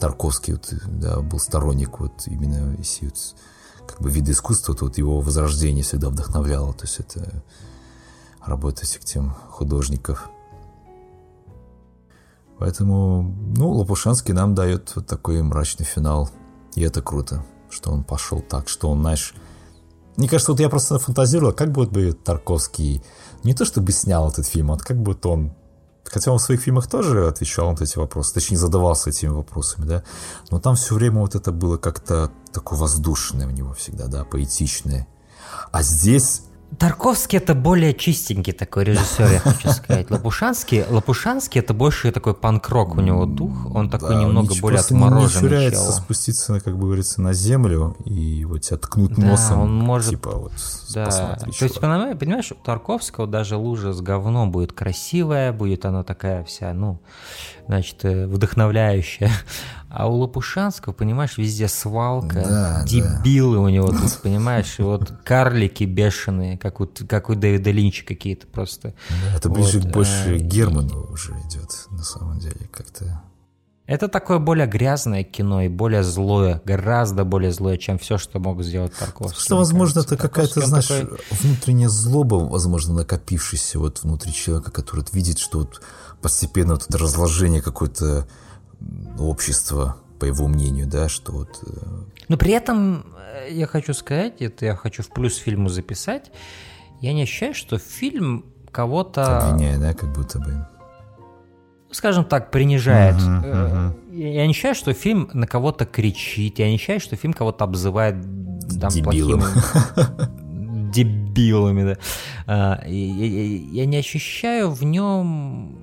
Тарковский вот, да, был сторонник вот именно если вот, как бы вида искусства, то вот его возрождение всегда вдохновляло, то есть это работа этих тем художников. Поэтому, ну, Лопушанский нам дает вот такой мрачный финал. И это круто, что он пошел так, что он, знаешь... Мне кажется, вот я просто фантазировал, как вот бы Тарковский не то чтобы снял этот фильм, а как бы он... Хотя он в своих фильмах тоже отвечал на эти вопросы, точнее задавался этими вопросами, да, но там все время вот это было как-то такое воздушное у него всегда, да, поэтичное. А здесь Тарковский это более чистенький такой режиссер, я хочу сказать. Лопушанский, Лопушанский это больше такой панк-рок у него дух. Он такой Да, немного он более просто не отмороженный чуряется спуститься, как бы говорится, на землю и вот тебя ткнуть Да, носом. он может- Типа вот, Да, посмотри, то есть, понимаешь, понимаешь, у Тарковского даже лужа с говном будет красивая, будет она такая вся, ну, значит, э, вдохновляющая. А у Лопушанского, понимаешь, везде свалка, Да, дебилы у него тут, понимаешь, и вот карлики бешеные, как у, как у Дэвида Линча какие-то просто. Да, это ближе Вот, больше э, Герману уже идет, на самом деле, как-то. Это такое более грязное кино и более злое, гораздо более злое, чем все, что мог сделать Тарковский. Что, возможно, кажется. это какая-то, знаешь, такой- внутренняя злоба, возможно, накопившаяся вот внутри человека, который вот видит, что вот постепенно вот это разложение какое-то общества, по его мнению, да, что вот... э, Но при этом э, я хочу сказать, это я хочу в плюс фильму записать, я не ощущаю, что фильм кого-то, обвиняя, да, как будто бы. скажем так, принижает. Э, мгм. Я не ощущаю, что фильм на кого-то кричит, я не ощущаю, что фильм кого-то обзывает там, Дебилом. плохими дебилами, да. А, Я не ощущаю в нем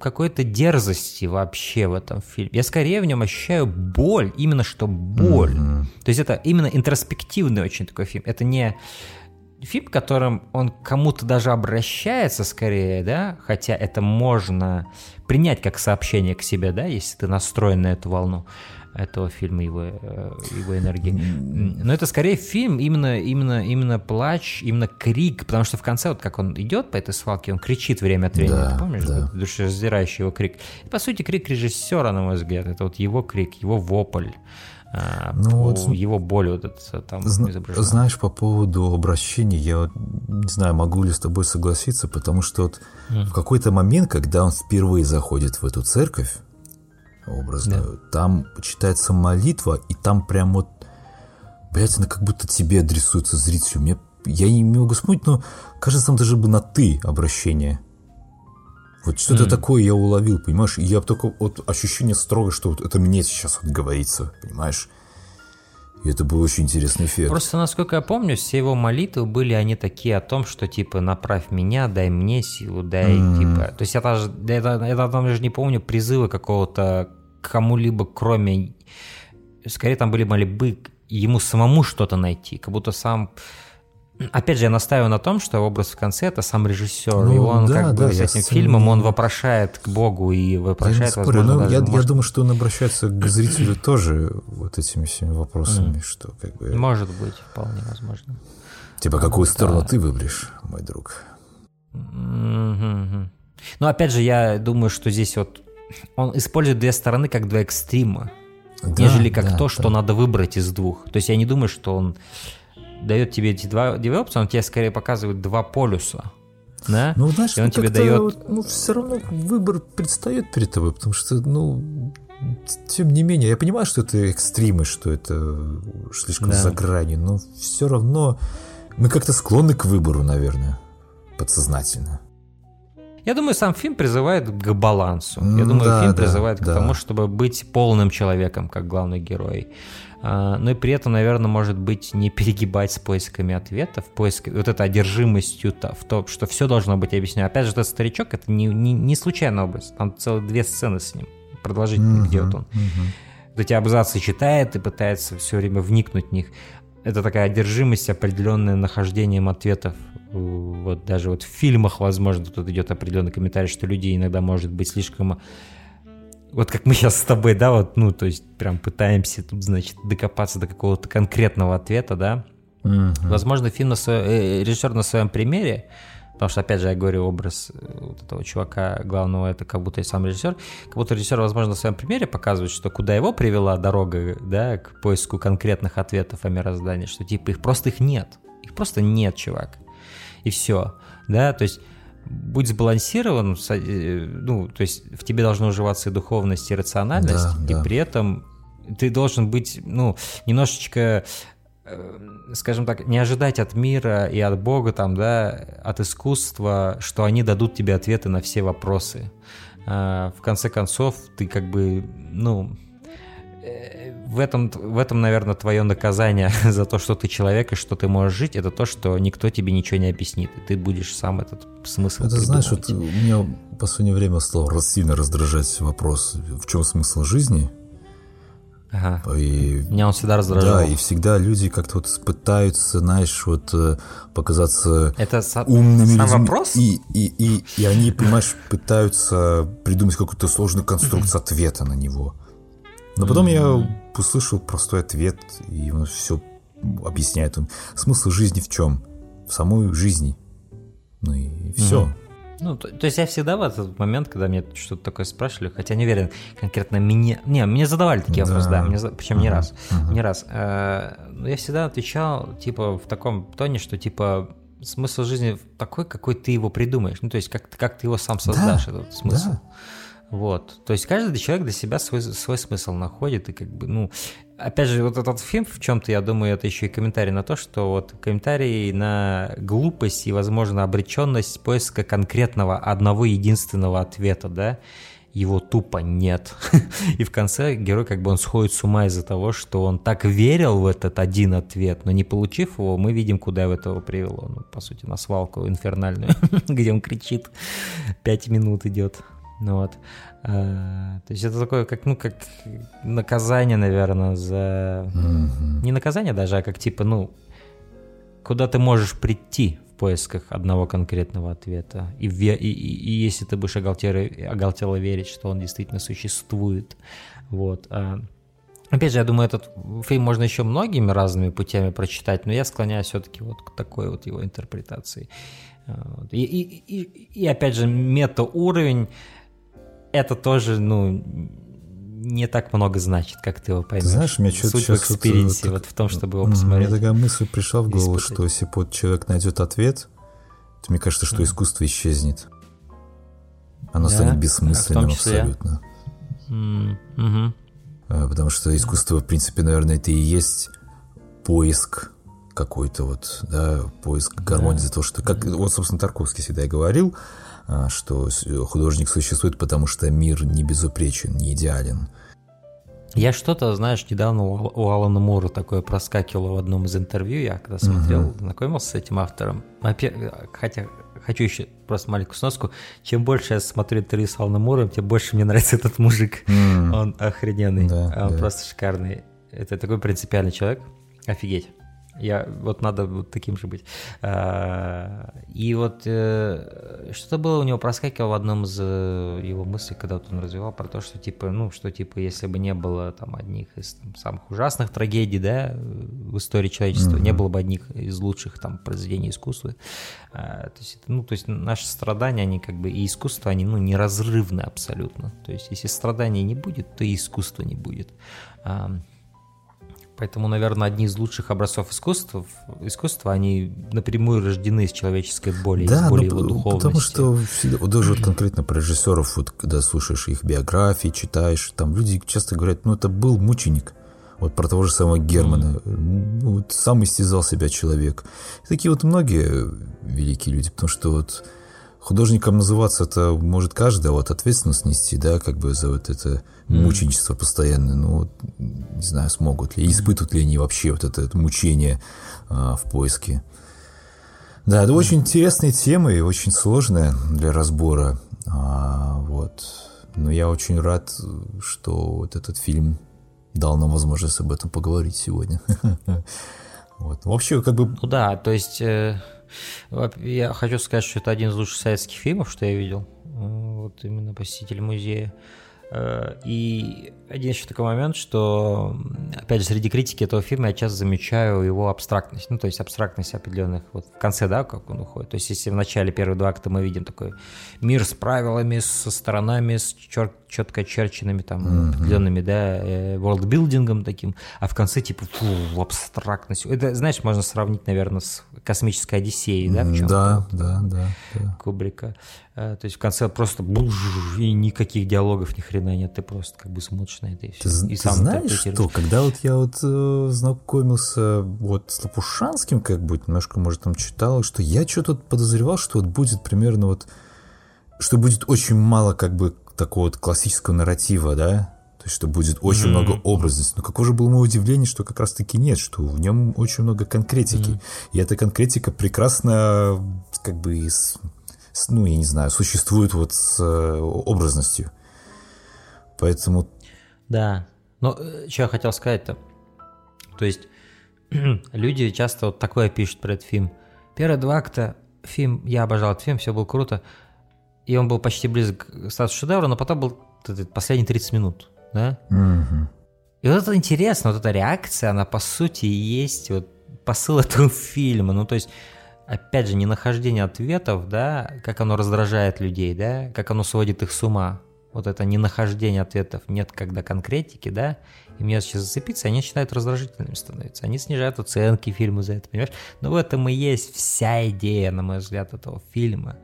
какой-то дерзости вообще в этом фильме. Я скорее в нем ощущаю боль, именно что боль. То есть это именно интроспективный очень такой фильм. Это не фильм, которым он кому-то даже обращается скорее, да, хотя это можно принять как сообщение к себе, да, если ты настроен на эту волну этого фильма, его, э, его энергии. Но это скорее фильм, именно, именно, именно плач, именно крик, потому что в конце, вот как он идет по этой свалке, он кричит время от времени, Да, ты помнишь, да. душераздирающий его крик. И, по сути, крик режиссера, на мой взгляд, это вот его крик, его вопль, а, Ну вот, его боль вот это там Зна- изображена. Знаешь, по поводу обращения, я вот не знаю, могу ли с тобой согласиться, потому что вот в какой-то момент, когда он впервые заходит в эту церковь, образную, там читается молитва, и там прям вот, блядь, она как будто тебе адресуется зрителю. Мне, я не могу вспомнить, но кажется, там даже бы на «ты» обращение. Вот что-то такое я уловил, понимаешь? И я только вот ощущение строго, что вот это мне сейчас вот говорится, понимаешь? И это был очень интересный эффект. Просто, насколько я помню, все его молитвы были они такие о том, что типа направь меня, дай мне силу, дай типа. То есть я даже я, это- я даже не помню призывы какого-то кому-либо, кроме. Скорее там были мольбы ему самому что-то найти, как будто сам. Опять же, я настаиваю на том, что образ в конце это сам режиссер. Ну, и он да, как да, бы со этим фильмом он вопрошает к Богу и Я вопрошает, спорю, возможно, но я, я может, думаю, что он обращается к зрителю тоже вот этими всеми вопросами, что как бы... может быть, вполне возможно. Типа, какую сторону ты выберешь, мой друг? Мгм. Ну, опять же, я думаю, что здесь вот он использует две стороны как два экстрима, Да, нежели как да, то, да. что надо выбрать из двух. То есть я не думаю, что он дает тебе эти два, опции, он тебе скорее показывает два полюса. Да? Ну, знаешь, И он ну, тебе дает- ну, все равно выбор предстает перед тобой, потому что, ну, тем не менее, я понимаю, что это экстримы, что это слишком Да. за гранью, но все равно мы как-то склонны к выбору, наверное, подсознательно. Я думаю, сам фильм призывает к балансу. Я М, думаю, да, фильм да, призывает к да. тому, чтобы быть полным человеком, как главный герой. А, Но и при этом, наверное, может быть, не перегибать с поисками ответов, поиск, вот этой одержимостью то- в том, что все должно быть объяснено. Опять же, этот старичок, это не, не, не случайный образ. Там целых две сцены с ним продолжительные, где вот он вот эти абзацы читает и пытается все время вникнуть в них. Это такая одержимость, определенное нахождением ответов. Вот даже вот в фильмах, возможно, тут идет определенный комментарий, что люди иногда может быть слишком... Вот как мы сейчас с тобой, да, вот, ну, то есть прям пытаемся тут, значит, докопаться до какого-то конкретного ответа, да. Возможно, фильм на сво- э, режиссер на своем примере, потому что, опять же, я говорю, образ э, вот этого чувака главного, это как будто и сам режиссер, как будто режиссер, возможно, на своем примере показывает, что куда его привела дорога, да, к поиску конкретных ответов о мироздании, что типа их просто их нет, их просто нет, чувак, и все, да, то есть будь сбалансирован, э, ну, то есть в тебе должна уживаться и духовность, и рациональность, Да, и да. при этом ты должен быть, ну, немножечко скажем так, не ожидать от мира и от Бога, там, да, от искусства, что они дадут тебе ответы на все вопросы. А, В конце концов, ты как бы, ну, э, в этом, в этом, наверное, твое наказание за то, что ты человек и что ты можешь жить, это то, что никто тебе ничего не объяснит, и ты будешь сам этот смысл Это знаешь, вот придумывать. меня в последнее время стал сильно раздражать вопрос, в чем смысл жизни. Ага. И Меня он всегда раздражал. Да, и всегда люди как-то вот пытаются, знаешь, вот э, показаться Это са- умными сам людьми. вопрос? И, и, и, и они, понимаешь, пытаются придумать какую-то сложную конструкцию ответа на него. Но потом я услышал простой ответ, и он все объясняет. Он, смысл жизни в чем? В самой жизни. Ну и все. Ну, то, то есть я всегда в этот момент, когда мне что-то такое спрашивали, хотя не уверен, конкретно мне... Не, мне задавали такие Да. вопросы, да, мне, причем не Ага, раз, ага. не раз. Э, Но я всегда отвечал, типа, в таком тоне, что, типа, смысл жизни такой, какой ты его придумаешь. Ну, то есть, как, как ты его сам создашь, этот смысл. да. Вот. То есть каждый человек для себя свой, свой смысл находит. И как бы, ну, опять же, вот этот фильм в чем-то, я думаю, это еще и комментарий на то, что вот комментарий на глупость и, возможно, обреченность поиска конкретного одного единственного ответа, да, его тупо нет. И в конце герой как бы он сходит с ума из-за того, что он так верил в этот один ответ, но не получив его, мы видим, куда этого привело. Ну, по сути, на свалку инфернальную, где он кричит, пять минут идет. Ну вот. А, то есть это такое, как, ну, как наказание, наверное, за... Мгм. Не наказание даже, а как типа, ну, куда ты можешь прийти в поисках одного конкретного ответа. И, ве- и, и- и если ты будешь оголтело, оголтело верить, что он действительно существует. Вот. а. Опять же, я думаю, этот фильм можно еще многими разными путями прочитать, но я склоняюсь все-таки вот к такой вот его интерпретации. Вот. И, и, и, и опять же, мета-уровень это тоже, ну, не так много значит, как ты его поймешь. Ты знаешь, меня что-то Суть в сейчас вот, experience е, э, вот, в том, чтобы его посмотреть. Мне такая мысль пришла в голову, испытать. что если вот человек найдет ответ, то мне кажется, что искусство исчезнет. Оно Да? станет А бессмысленным том числе? абсолютно. А, Потому что искусство, в принципе, наверное, это и есть поиск какой-то вот, да, поиск гармонии за то, что, как вот, собственно, Тарковский всегда и говорил, а, что с- художник существует, потому что мир не безупречен, не идеален. Я что-то, знаешь, недавно у, Алана Мура такое проскакивало в одном из интервью, я когда смотрел, знакомился с этим автором. Хотя хочу еще просто маленькую сноску. Чем больше я смотрю интервью с Аланом Муром, тем больше мне нравится этот мужик. М. Он охрененный, Да, он да. просто шикарный. Это такой принципиальный человек. Офигеть. Я вот надо вот таким же быть. А, И вот э, что-то было у него проскакивало в одном из э, его мыслей, когда вот он развивал про то, что типа, ну, что типа, если бы не было там одних из там, самых ужасных трагедий, да, в истории человечества, не было бы одних из лучших там произведений искусства. А, То есть, ну, то есть наши страдания, они как бы и искусство, они, ну, неразрывны абсолютно. То есть, если страданий не будет, то и искусства не будет. Поэтому, наверное, одни из лучших образцов искусства, искусства они напрямую рождены из человеческой боли, из Да, боли ну, его духовности. потому что всегда, вот даже вот конкретно про режиссеров, вот когда слушаешь их биографии, читаешь, там люди часто говорят, ну это был мученик. Вот про того же самого Германа. Ну, вот сам истязал себя человек. И такие вот многие великие люди, потому что вот художником называться это может каждый, а вот ответственность нести, да, как бы за вот это мученичество постоянное, ну, вот, не знаю, смогут ли, испытывают ли они вообще вот это, это мучение а, в поиске. Да, это очень интересная тема и очень сложная для разбора. А, вот. Но я очень рад, что вот этот фильм дал нам возможность об этом поговорить сегодня. Вот. Вообще, как бы Ну да, то есть э, я хочу сказать, что это один из лучших советских фильмов, что я видел. Вот именно «Посетитель музея». Э, И один еще такой момент, что, опять же, среди критики этого фильма я часто замечаю его абстрактность. Ну, то есть абстрактность определенных, вот в конце, да, как он уходит. То есть если в начале первых два акта мы видим такой мир с правилами, со сторонами, с чер- четко очерченными там определенными, да, э, ворлдбилдингом таким, а в конце типа фу, абстрактность. Это, знаешь, можно сравнить, наверное, с космической Одиссеей, да, в чем да, да, да, да. Кубрика. Э, То есть в конце просто буж, и никаких диалогов ни хрена нет, ты просто как бы смотришь на это и все. Ты, и ты знаешь интерпретируешь. что, когда вот я вот э, знакомился вот с Лопушанским, как бы немножко, может, там читал, что я что-то подозревал, что вот будет примерно вот, что будет очень мало как бы такого вот классического нарратива, да, то есть, что будет очень mm-hmm. много образности. Но какое же было мое удивление, что как раз-таки нет, что в нем очень много конкретики. Mm-hmm. И эта конкретика прекрасно, как бы, с, ну, я не знаю, существует вот с э, образностью. Поэтому... Да. Но э, что я хотел сказать-то? То есть люди часто вот такое пишут про этот фильм. Первые два акта фильм, я обожал этот фильм, все было круто. И он был почти близок к статусу шедевра, но потом был последние 30 минут, да? Mm-hmm. И вот это интересно, вот эта реакция, она по сути есть вот посыл этого фильма. Ну, то есть, опять же, не нахождение ответов, да, как оно раздражает людей, да, как оно сводит их с ума. Вот это ненахождение ответов, нет когда конкретики, да, и мне сейчас зацепиться, они начинают раздражительными становиться. Они снижают оценки фильму за это, понимаешь? Но в этом и есть вся идея, на мой взгляд, этого фильма.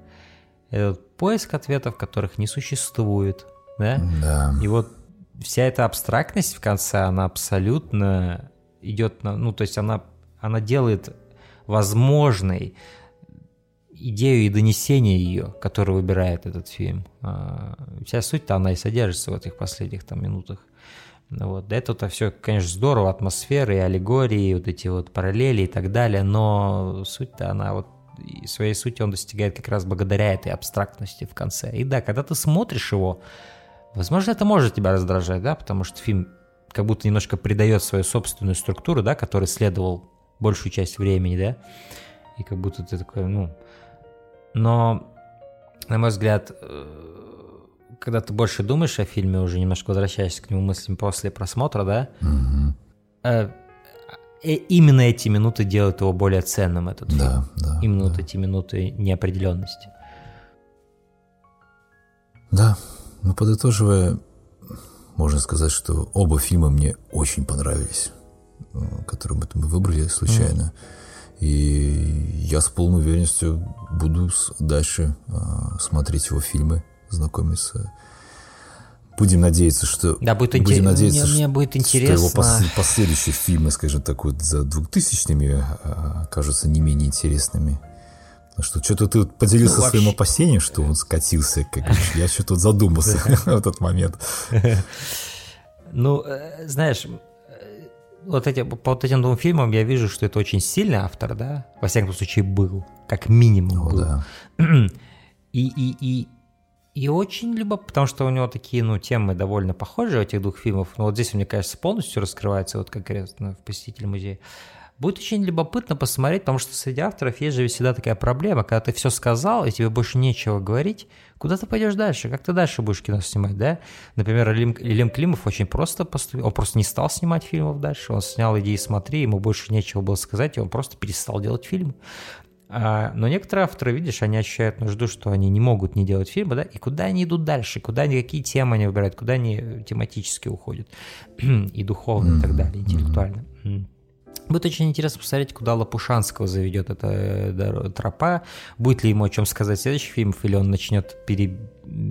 Это поиск ответов, которых не существует, да? Да. И вот вся эта абстрактность в конце, она абсолютно идет на... Ну, то есть она, она делает возможной идею и донесение ее, которую выбирает этот фильм. А, вся суть-то она и содержится в этих последних там минутах. Вот. До этого-то все, конечно, здорово, атмосферы, и аллегории, и вот эти вот параллели и так далее, но суть-то она вот своей сути он достигает как раз благодаря этой абстрактности в конце. И да, когда ты смотришь его, возможно, это может тебя раздражать, да, потому что фильм как будто немножко придает свою собственную структуру, да, который следовал большую часть времени, да, и как будто ты такой, ну... Но, на мой взгляд, э, когда ты больше думаешь о фильме, уже немножко возвращаешься к нему мыслями после просмотра, да, угу. Э, именно эти минуты делают его более ценным, этот да, фильм. Да, именно да. вот эти минуты неопределенности. Да, ну подытоживая, можно сказать, что оба фильма мне очень понравились, э, которые мы выбрали случайно. Mm. И я с полной уверенностью буду дальше э, смотреть его фильмы знакомиться. Будем надеяться, что... Да, будет будем интерес... надеяться, мне, что, мне будет интересно. что его пос... последующие фильмы, скажем так, вот за двухтысячными окажутся не менее интересными. Потому что что-то ты поделился ну, своим опасением, что он скатился. Как... Я что-то задумался в этот момент. Ну, э, знаешь, э, вот эти, по вот этим двум фильмам я вижу, что это очень сильный автор, да? Во всяком случае, был. Как минимум О, был. Да. И, и, и и очень любопытно, потому что у него такие, ну, темы довольно похожие у этих двух фильмов. Но вот здесь, мне кажется, полностью раскрывается вот конкретно в «Посетитель музея». Будет очень любопытно посмотреть, потому что среди авторов есть же всегда такая проблема, когда ты все сказал, и тебе больше нечего говорить, куда ты пойдешь дальше, как ты дальше будешь кино снимать, да? Например, Лим, Лим Климов очень просто поступил, он просто не стал снимать фильмов дальше, он снял «Иди и смотри», ему больше нечего было сказать, и он просто перестал делать фильмы. А, но некоторые авторы, видишь, они ощущают нужду, что они не могут не делать фильмы, да, и куда они идут дальше, куда они, какие темы они выбирают, куда они тематически уходят, и духовно, и так далее, интеллектуально. Будет очень интересно посмотреть, куда Лопушанского заведет эта э, тропа, будет ли ему о чем сказать в следующих фильмах, или он начнет пере,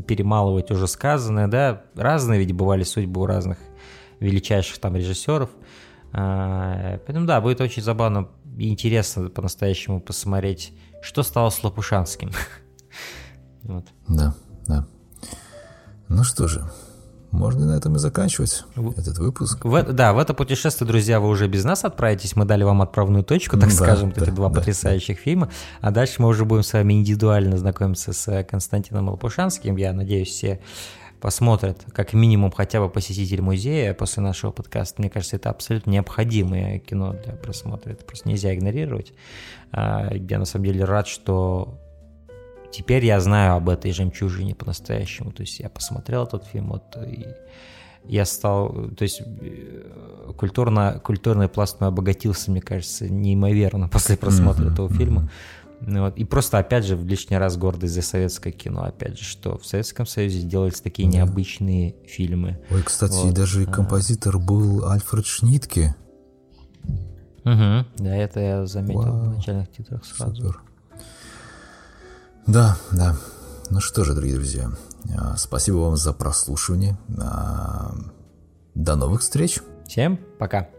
перемалывать уже сказанное, да, разные ведь бывали судьбы у разных величайших там режиссеров, а, поэтому да, будет очень забавно интересно по-настоящему посмотреть, что стало с Лопушанским. вот. Да, да. Ну что же, можно на этом и заканчивать этот выпуск. В, да, в это путешествие, друзья, вы уже без нас отправитесь. Мы дали вам отправную точку, так да, скажем, да, эти два да, потрясающих да. фильма. А дальше мы уже будем с вами индивидуально знакомиться с Константином Лопушанским. Я надеюсь, все посмотрят, как минимум хотя бы посетитель музея после нашего подкаста. Мне кажется, это абсолютно необходимое кино для просмотра. Это просто нельзя игнорировать. А, я на самом деле рад, что теперь я знаю об этой жемчужине по-настоящему. То есть я посмотрел этот фильм, вот, и я стал, то есть э, культурно, культурный пласт мой обогатился, мне кажется, неимоверно после просмотра mm-hmm, этого фильма. Ну вот. И просто, опять же, в лишний раз гордость за советское кино, опять же, что в Советском Союзе делались такие да. необычные фильмы. Ой, кстати, вот. даже и а. композитор был Альфред Шнитке. Угу, да, это я заметил Вау. в начальных титрах сразу. Супер. Да, да. Ну что же, дорогие друзья, а, спасибо вам за прослушивание. А, до новых встреч. Всем пока.